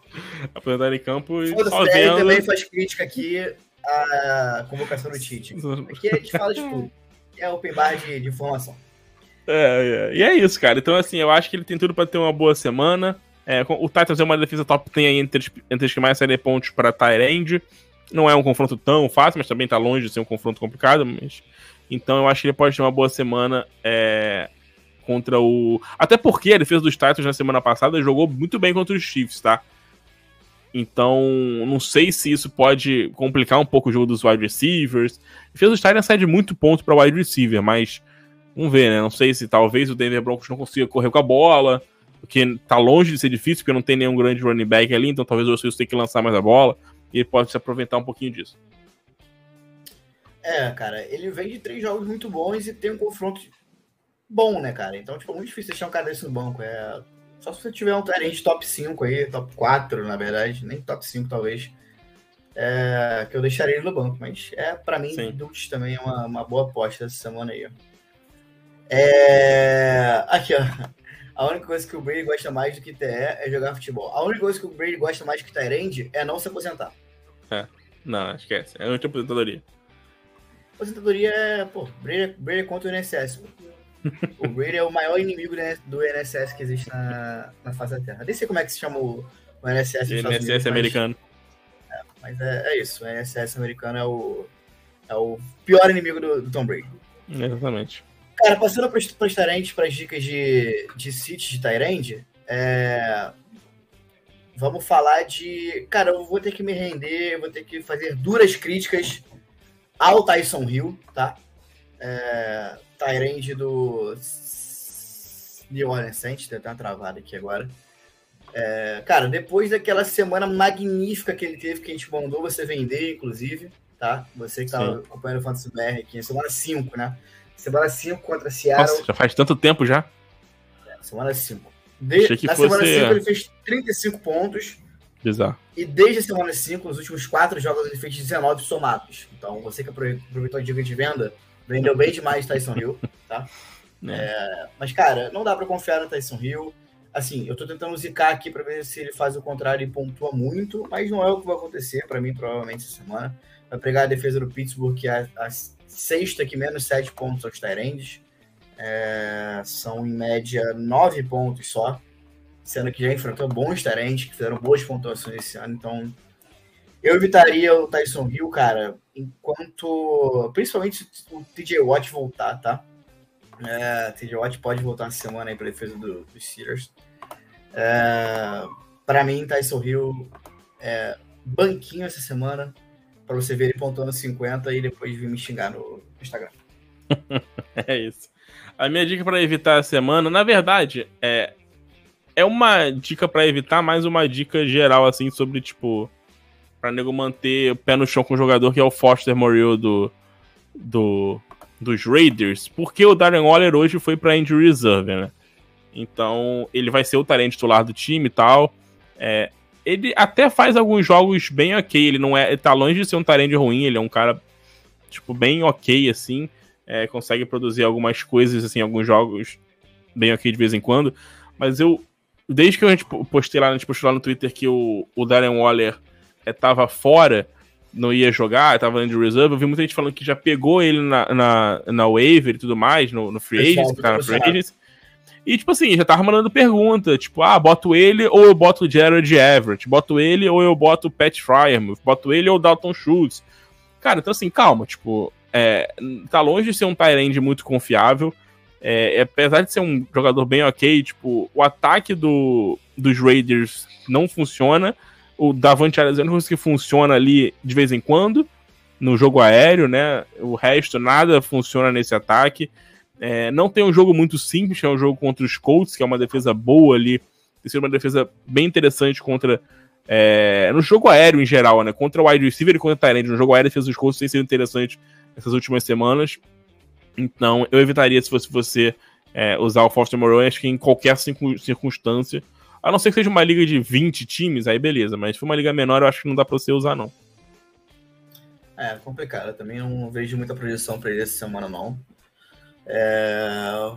[SPEAKER 2] Aposentados em campo e
[SPEAKER 1] só vendo... também faz crítica aqui à convocação do Tite. Aqui a gente fala de tudo. É open bar de, de informação.
[SPEAKER 2] É, é, e é isso, cara. Então, assim, eu acho que ele tem tudo para ter uma boa semana. É, o Titans é uma defesa top, tem aí entre, entre as que mais saem pontos para Tyrande. Não é um confronto tão fácil, mas também tá longe de ser um confronto complicado. Mas... Então eu acho que ele pode ter uma boa semana é, contra o. Até porque a defesa dos Titans na semana passada jogou muito bem contra os Chiefs, tá? Então, não sei se isso pode complicar um pouco o jogo dos wide receivers. A defesa dos Titans cede muito ponto para wide receiver, mas vamos ver, né? Não sei se talvez o Denver Broncos não consiga correr com a bola, porque tá longe de ser difícil, porque não tem nenhum grande running back ali, então talvez o Russell tenha que lançar mais a bola e ele pode se aproveitar um pouquinho disso.
[SPEAKER 1] É, cara, ele vem de três jogos muito bons e tem um confronto bom, né, cara? Então, tipo, é muito difícil deixar um cara desse no banco. É... Só se você tiver um talento top 5 aí, top 4, na verdade, nem top 5 talvez. É... que eu deixaria ele no banco, mas é para mim, Dutch também é uma, uma boa aposta essa semana aí. É... Aqui, ó. A única coisa que o Brady gosta mais do que TE é jogar futebol. A única coisa que o Brady gosta mais do que Tyrande é não se aposentar.
[SPEAKER 2] É. Não, esquece. É outra aposentadoria.
[SPEAKER 1] Aposentadoria é, pô, Brady, Brady é contra o INSS. O Brady é o maior inimigo do INSS que existe na, na face da Terra. Nem sei como é que se chama o, o INSS.
[SPEAKER 2] O INSS Unidos, americano.
[SPEAKER 1] Mas, é, mas é, é, isso. O INSS americano é o, é o pior inimigo do, do Tom Brady.
[SPEAKER 2] Exatamente.
[SPEAKER 1] Cara, passando para os Tyrants, para as dicas de, de City de Tyrande, é... vamos falar de. Cara, eu vou ter que me render, vou ter que fazer duras críticas ao Tyson Hill, tá? É... Tyrande do New Orleans Saints, deu até uma travada aqui agora. É... Cara, depois daquela semana magnífica que ele teve, que a gente mandou você vender, inclusive, tá? Você que tá Sim. acompanhando o Fantasy BR aqui, semana 5, né? Semana 5 contra Seattle. Nossa,
[SPEAKER 2] já faz tanto tempo já.
[SPEAKER 1] É, semana 5. De... Na fosse... semana 5 ele fez 35 pontos.
[SPEAKER 2] Bizarro.
[SPEAKER 1] E desde a semana 5, nos últimos 4 jogos, ele fez 19 somados. Então, você que aproveitou a dica de venda, vendeu bem demais Tyson Hill, tá? [LAUGHS] É. É... mas, cara, não dá pra confiar no Tyson Hill. Assim, eu tô tentando zicar aqui pra ver se ele faz o contrário e pontua muito, mas não é o que vai acontecer para mim, provavelmente, essa semana. Vai pegar a defesa do Pittsburgh, que é a sexta que menos sete pontos aos Tyrands. É, são em média nove pontos só, sendo que já enfrentou bons Tyrands que fizeram boas pontuações esse ano. Então, eu evitaria o Tyson Hill, cara, enquanto. Principalmente o TJ Watt voltar, tá? É, TJ Watt pode voltar na semana aí para defesa do, dos Steelers. É, para mim, Tyson Hill é banquinho essa semana para você ver ele pontuando 50 e depois vir me xingar no Instagram. [LAUGHS]
[SPEAKER 2] é isso. A minha dica para evitar a semana, na verdade, é é uma dica para evitar, mais uma dica geral assim sobre tipo para nego manter o pé no chão com o jogador que é o Foster Moreau do do dos Raiders, porque o Darren Waller hoje foi para injury reserve, né? Então, ele vai ser o talento titular do time e tal. É, ele até faz alguns jogos bem ok. Ele não é. Ele tá longe de ser um Tyrande ruim, ele é um cara, tipo, bem ok, assim. É, consegue produzir algumas coisas, assim, alguns jogos bem ok de vez em quando. Mas eu desde que a gente postei lá, a gente postou lá no Twitter que o, o Darren Waller é, tava fora, não ia jogar, tava de reserve, eu vi muita gente falando que já pegou ele na, na, na waiver e tudo mais, no, no free agents, que tá na free agents. E, tipo assim, já tava mandando pergunta, tipo, ah, boto ele ou eu boto o Jared Everett, boto ele ou eu boto o Pat Fryer, boto ele ou o Dalton Schultz. Cara, então assim, calma, tipo, é, tá longe de ser um Tyrande muito confiável, é, apesar de ser um jogador bem ok, tipo, o ataque do, dos Raiders não funciona, o Davante Adams que funciona ali de vez em quando, no jogo aéreo, né, o resto nada funciona nesse ataque, é, não tem um jogo muito simples, é um jogo contra os Colts, que é uma defesa boa ali. Tem sido uma defesa bem interessante contra. É, no jogo aéreo em geral, né? Contra o wide receiver e contra o Tyrant. No jogo aéreo, a defesa dos Colts tem sido interessante essas últimas semanas. Então, eu evitaria, se fosse você, é, usar o Foster Moreau, acho que em qualquer circunstância. A não ser que seja uma liga de 20 times, aí beleza. Mas se for uma liga menor, eu acho que não dá pra você usar, não.
[SPEAKER 1] É, complicado. Eu também não vejo muita projeção para ele essa semana, não. É...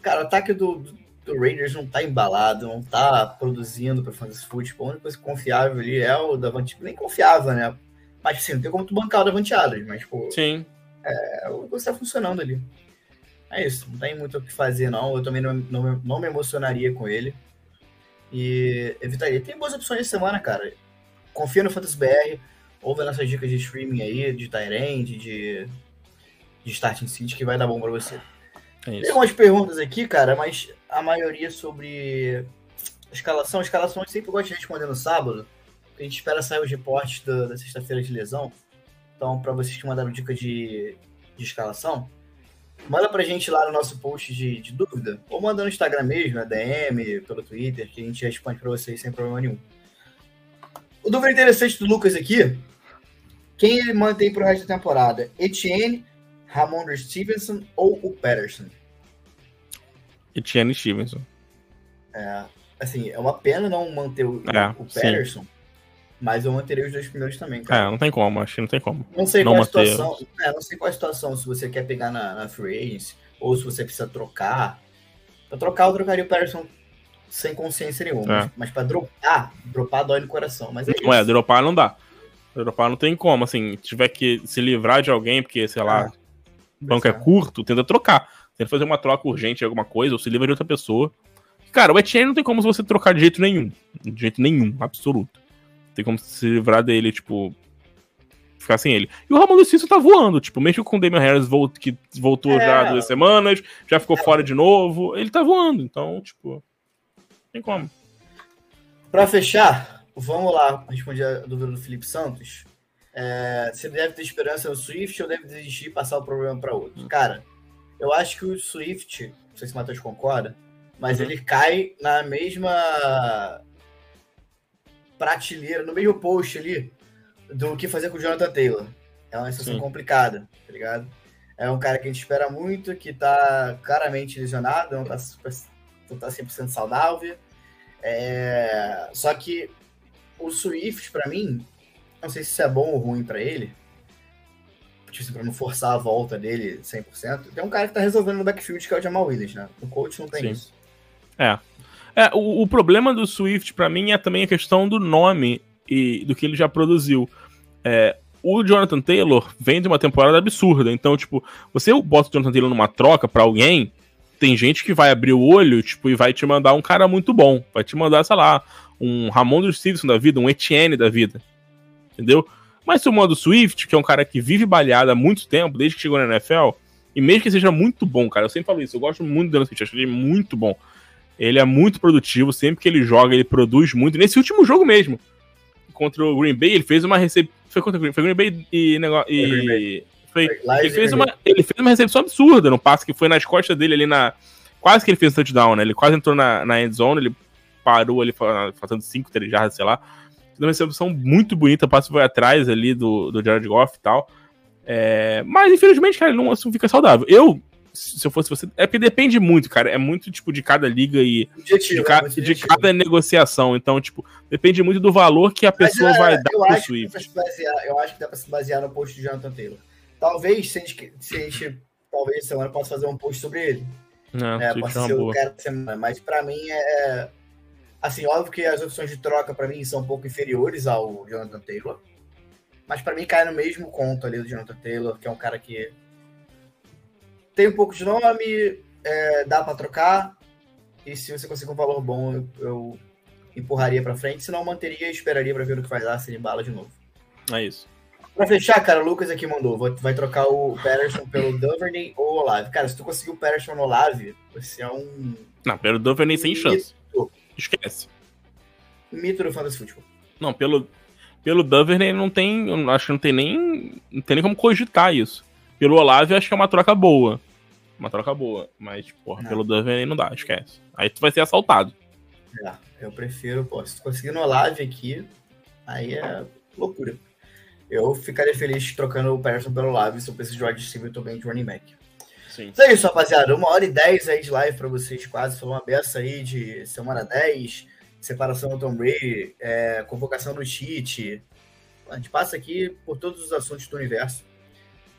[SPEAKER 1] Cara, o ataque do, do, Raiders não tá embalado, não tá produzindo para fazer futebol. A única coisa confiável ali é o Davante. Nem confiável, né? Mas assim, não tem como tu bancar o Davante Adams, mas, pô.
[SPEAKER 2] Sim.
[SPEAKER 1] É, o negócio tá funcionando ali. É isso, não tem muito o que fazer, não. Eu também não, não, não me emocionaria com ele. E evitaria. Tem boas opções essa semana, cara. Confia no Fantasy BR. Ouve nossas dicas de streaming aí, de Tyrande, de de Starting City que vai dar bom para você. É Tem algumas perguntas aqui, cara, mas a maioria sobre escalação. Escalação a gente sempre gosta de responder no sábado. A gente espera sair os reportes da, da sexta-feira de lesão. Então, para vocês que mandaram dica de, de escalação, manda pra gente lá no nosso post de, de dúvida. Ou manda no Instagram mesmo, na DM, pelo Twitter, que a gente responde pra vocês sem problema nenhum. O dúvida interessante do Lucas aqui. Quem ele mantém pro resto da temporada? Etienne, Ramondre Stevenson ou o Patterson?
[SPEAKER 2] Etienne Stevenson.
[SPEAKER 1] É, assim, é uma pena não manter o, é, o Patterson, sim. Mas eu manteria os dois primeiros também,
[SPEAKER 2] cara. É, não tem como, acho que não tem como.
[SPEAKER 1] Não sei não qual manter... a situação. É, não sei qual a situação, se você quer pegar na, na free ou se você precisa trocar. Pra trocar, eu trocaria o Patterson sem consciência nenhuma. É. Mas pra dropar, dropar dói no coração. Mas é
[SPEAKER 2] não é, dropar não dá. Dropar não tem como, assim, tiver que se livrar de alguém, porque, sei lá, é banco é curto, tenta trocar. Tenta fazer uma troca urgente de alguma coisa, ou se livra de outra pessoa. Cara, o Etienne não tem como você trocar de jeito nenhum. De jeito nenhum, absoluto. Tem como se livrar dele, tipo. Ficar sem ele. E o Ramon Cício tá voando, tipo, mesmo com o Damian Harris volt, que voltou é. já duas semanas, já ficou é. fora de novo, ele tá voando, então, tipo. Tem como.
[SPEAKER 1] Pra fechar, vamos lá responder a dúvida do Felipe Santos. É, você deve ter esperança no Swift ou deve desistir e passar o problema para outro? Hum. Cara, eu acho que o Swift, não sei se o Matheus concorda, mas uhum. ele cai na mesma prateleira, no mesmo post ali, do que fazer com o Jonathan Taylor. É uma situação Sim. complicada, tá ligado? É um cara que a gente espera muito, que tá claramente lesionado, não tá, super, não tá 100% saudável. É... Só que o Swift, para mim, não sei se isso é bom ou ruim para ele, tipo assim, pra não forçar a volta dele 100%. Tem um cara que tá resolvendo no backfield, que é o Jamal Williams, né? O coach não tem Sim. isso.
[SPEAKER 2] É. É, o, o problema do Swift, para mim, é também a questão do nome e do que ele já produziu. É, o Jonathan Taylor vem de uma temporada absurda. Então, tipo, você bota o Jonathan Taylor numa troca para alguém, tem gente que vai abrir o olho, tipo, e vai te mandar um cara muito bom. Vai te mandar, sei lá, um Ramon do Stevenson da vida, um Etienne da vida entendeu? Mas o modo Swift, que é um cara que vive baleado há muito tempo, desde que chegou na NFL, e mesmo que seja muito bom, cara, eu sempre falo isso, eu gosto muito do Swift, acho ele muito bom. Ele é muito produtivo, sempre que ele joga, ele produz muito. Nesse último jogo mesmo, contra o Green Bay, ele fez uma recepção. Foi contra o Green, foi Green Bay e. Negócio, e... Foi, ele, fez uma, ele fez uma recepção absurda no passe que foi nas costas dele ali na. Quase que ele fez um touchdown, né? Ele quase entrou na, na end zone, ele parou ali fazendo 5, 3 jardas, sei lá uma recepção muito bonita, o passe foi atrás ali do, do Jared Goff e tal. É, mas, infelizmente, cara, ele não assim, fica saudável. Eu, se eu fosse você. É porque depende muito, cara. É muito, tipo, de cada liga e objetivo, de, ca, é de, cada negociação. Então, tipo, depende muito do valor que a pessoa é, vai dar pro Swift.
[SPEAKER 1] Basear, eu acho que dá pra se basear no post de Jonathan Taylor. Talvez, se a gente, se a gente talvez semana possa fazer um post sobre ele.
[SPEAKER 2] Não, é,
[SPEAKER 1] pode ser o cara semana. Mas pra mim é Assim, óbvio que as opções de troca para mim são um pouco inferiores ao Jonathan Taylor. Mas para mim cai no mesmo conto ali do Jonathan Taylor, que é um cara que tem um pouco de nome, é, dá para trocar. E se você conseguir um valor bom, eu, eu empurraria para frente. Se não, manteria e esperaria para ver o que vai dar se ele embala de novo.
[SPEAKER 2] É isso.
[SPEAKER 1] Pra fechar, cara, o Lucas aqui mandou. Vai trocar o Patterson pelo Duvernay ou o Olave. Cara, se tu conseguir o Patterson no Olave, você é um.
[SPEAKER 2] Não, pelo Duvernay sem chance. Esquece.
[SPEAKER 1] Mito do Fantasy Football.
[SPEAKER 2] Não, pelo, pelo Duvernay não tem. Acho que não tem nem. Não tem nem como cogitar isso. Pelo Olave, acho que é uma troca boa. Uma troca boa. Mas, porra, não. pelo Duvernay não dá, esquece. Aí tu vai ser assaltado.
[SPEAKER 1] É, eu prefiro, pô, se tu conseguir no Olave aqui, aí é loucura. Eu ficaria feliz trocando o Patterson pelo Olave se eu preciso de wide receiver também de running back. Sim. Então é isso, rapaziada. Uma hora e dez aí de live para vocês, quase. Foi uma beça aí de semana 10, separação do Tom Brady, é, convocação do cheat. A gente passa aqui por todos os assuntos do universo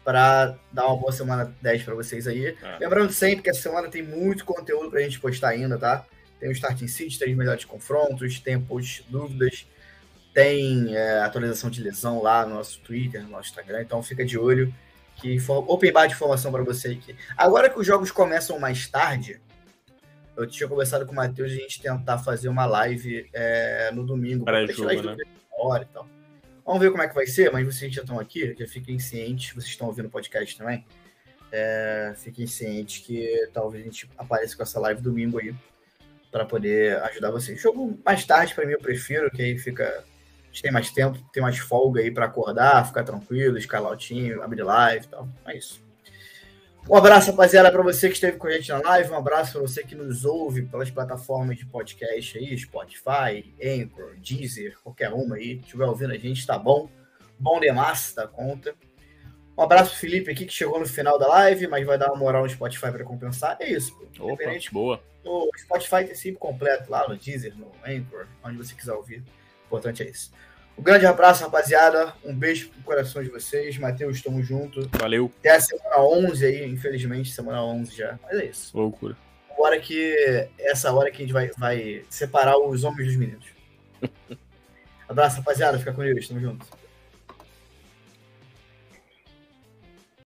[SPEAKER 1] para dar uma boa semana 10 para vocês aí. É. Lembrando sempre que essa semana tem muito conteúdo para a gente postar ainda, tá? Tem o Starting City, tem os melhores confrontos, tem posts dúvidas, tem é, atualização de lesão lá no nosso Twitter, no nosso Instagram, então fica de olho que open bar de informação para você aqui. Agora que os jogos começam mais tarde, eu tinha conversado com o Matheus a gente tentar fazer uma live é, no domingo.
[SPEAKER 2] Para jogo, né?
[SPEAKER 1] Hora e tal. Vamos ver como é que vai ser, mas vocês já estão aqui, já fiquem cientes, vocês estão ouvindo o podcast também, é, fiquem cientes que talvez a gente apareça com essa live domingo aí, para poder ajudar vocês. Jogo mais tarde, para mim, eu prefiro, que aí fica a gente tem mais tempo, tem mais folga aí para acordar, ficar tranquilo, escalar o time, abrir live e tal. É isso. Um abraço, rapaziada, para você que esteve com a gente na live. Um abraço para você que nos ouve pelas plataformas de podcast aí, Spotify, Anchor, Deezer, qualquer uma aí. estiver ouvindo a gente, tá bom. Bom demais da conta. Um abraço pro Felipe aqui, que chegou no final da live, mas vai dar uma moral no Spotify para compensar. É isso.
[SPEAKER 2] Opa, boa.
[SPEAKER 1] O Spotify tem sempre completo lá no Deezer, no Anchor, onde você quiser ouvir importante é isso. Um grande abraço, rapaziada. Um beijo pro coração de vocês. Matheus, tamo junto.
[SPEAKER 2] Valeu.
[SPEAKER 1] Até a semana 11 aí, infelizmente, semana 11 já. Mas é isso.
[SPEAKER 2] Loucura.
[SPEAKER 1] Agora que essa hora que a gente vai, vai separar os homens dos meninos. [LAUGHS] abraço, rapaziada. Fica com Deus. Tamo junto.